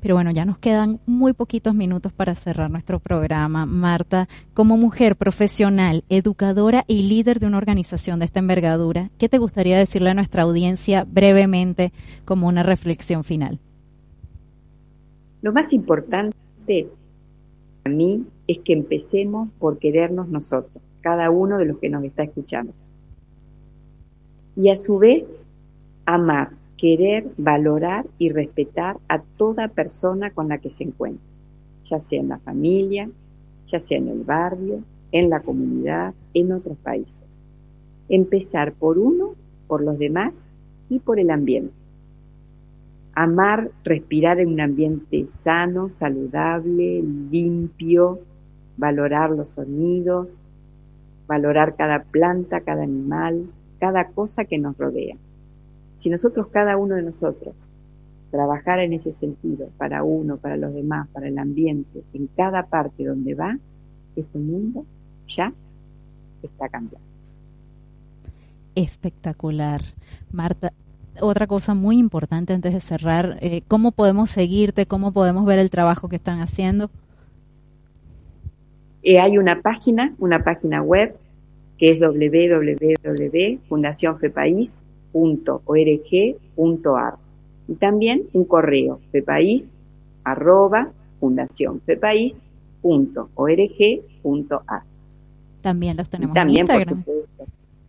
Pero bueno, ya nos quedan muy poquitos minutos para cerrar nuestro programa. Marta, como mujer profesional, educadora y líder de una organización de esta envergadura, ¿qué te gustaría decirle a nuestra audiencia brevemente como una reflexión final? Lo más importante mí es que empecemos por querernos nosotros, cada uno de los que nos está escuchando. Y a su vez, amar querer, valorar y respetar a toda persona con la que se encuentra, ya sea en la familia, ya sea en el barrio, en la comunidad, en otros países. Empezar por uno, por los demás y por el ambiente. Amar, respirar en un ambiente sano, saludable, limpio, valorar los sonidos, valorar cada planta, cada animal, cada cosa que nos rodea. Si nosotros, cada uno de nosotros, trabajar en ese sentido, para uno, para los demás, para el ambiente, en cada parte donde va, este mundo ya está cambiando. Espectacular. Marta, otra cosa muy importante antes de cerrar, eh, ¿cómo podemos seguirte? ¿Cómo podemos ver el trabajo que están haciendo? Eh, hay una página, una página web que es www.fundacionfepaís .org.ar y también un correo fepaís arroba También los tenemos en Instagram.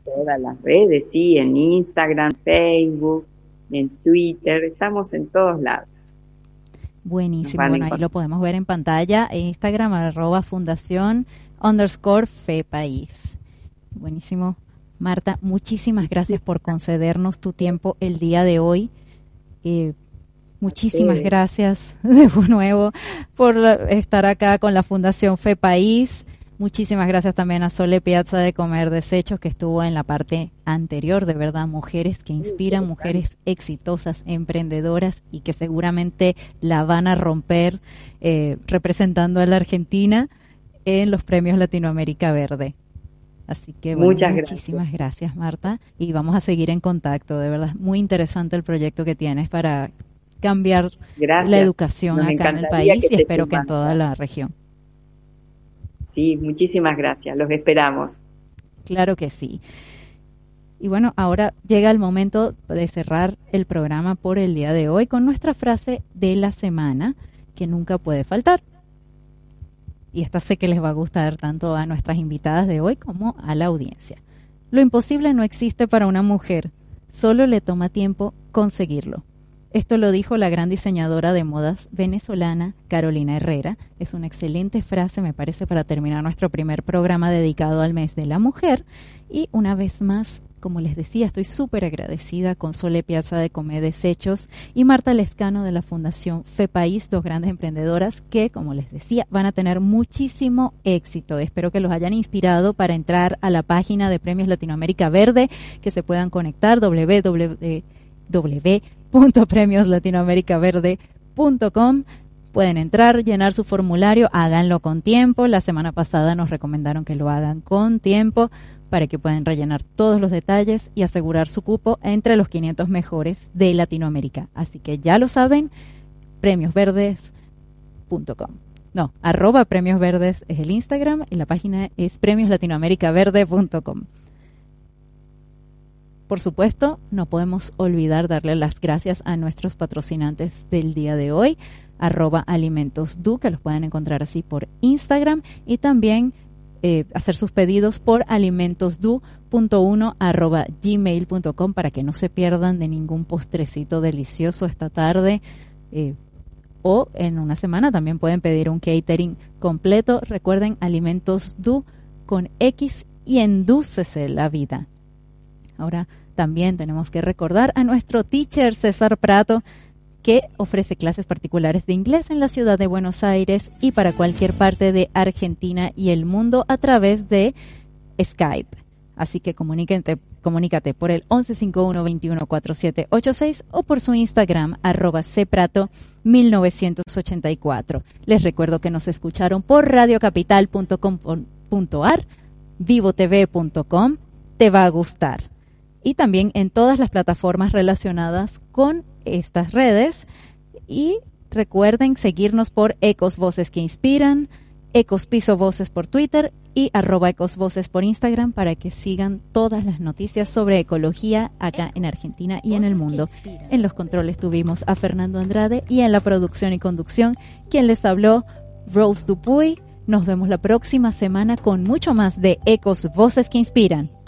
Todas las redes, sí, en Instagram, Facebook, en Twitter, estamos en todos lados. Buenísimo, bueno, ahí lo podemos ver en pantalla, Instagram arroba fundación underscore fepaís. Buenísimo. Marta, muchísimas gracias por concedernos tu tiempo el día de hoy. Eh, muchísimas gracias [LAUGHS] de nuevo por estar acá con la Fundación Fe País. Muchísimas gracias también a Sole Piazza de Comer Desechos, que estuvo en la parte anterior, de verdad, mujeres que inspiran, mujeres exitosas, emprendedoras y que seguramente la van a romper eh, representando a la Argentina en los premios Latinoamérica Verde. Así que Muchas muchísimas gracias. Marta y vamos a seguir en contacto, de verdad, muy interesante el proyecto que tienes para cambiar la educación acá en el país y espero que en toda la región. Sí, muchísimas gracias, los esperamos. Claro que sí. Y bueno, ahora llega el momento de cerrar el programa por el día de hoy con nuestra frase de la semana que nunca puede faltar. Y esta sé que les va a gustar tanto a nuestras invitadas de hoy como a la audiencia. Lo imposible no existe para una mujer, solo le toma tiempo conseguirlo. Esto lo dijo la gran diseñadora de modas venezolana Carolina Herrera. Es una excelente frase, me parece, para terminar nuestro primer programa dedicado al mes de la mujer. Y una vez más, como les decía, estoy súper agradecida con Sole Piazza de Come Desechos y Marta Lescano de la Fundación Fe País, dos grandes emprendedoras que, como les decía, van a tener muchísimo éxito. Espero que los hayan inspirado para entrar a la página de Premios Latinoamérica Verde, que se puedan conectar www www.premioslatinoamericaverde.com. Pueden entrar, llenar su formulario, háganlo con tiempo. La semana pasada nos recomendaron que lo hagan con tiempo para que puedan rellenar todos los detalles y asegurar su cupo entre los 500 mejores de Latinoamérica. Así que ya lo saben, premiosverdes.com. No, arroba premiosverdes es el Instagram y la página es premioslatinoamericaverde.com. Por supuesto, no podemos olvidar darle las gracias a nuestros patrocinantes del día de hoy, arroba alimentosdu, que los pueden encontrar así por Instagram, y también eh, hacer sus pedidos por alimentosdu.1 arroba gmail.com para que no se pierdan de ningún postrecito delicioso esta tarde. Eh, o en una semana también pueden pedir un catering completo. Recuerden alimentosdu con X y endúcese la vida. Ahora también tenemos que recordar a nuestro teacher César Prato, que ofrece clases particulares de inglés en la ciudad de Buenos Aires y para cualquier parte de Argentina y el mundo a través de Skype. Así que comunícate, comunícate por el 1151-214786 o por su Instagram, arroba cprato1984. Les recuerdo que nos escucharon por radiocapital.com.ar, vivotv.com. Te va a gustar y también en todas las plataformas relacionadas con estas redes. Y recuerden seguirnos por Ecos Voces que Inspiran, Ecos Piso Voces por Twitter y arroba Ecos Voces por Instagram para que sigan todas las noticias sobre ecología acá en Argentina y en el mundo. En los controles tuvimos a Fernando Andrade y en la producción y conducción quien les habló Rose Dupuy. Nos vemos la próxima semana con mucho más de Ecos Voces que Inspiran.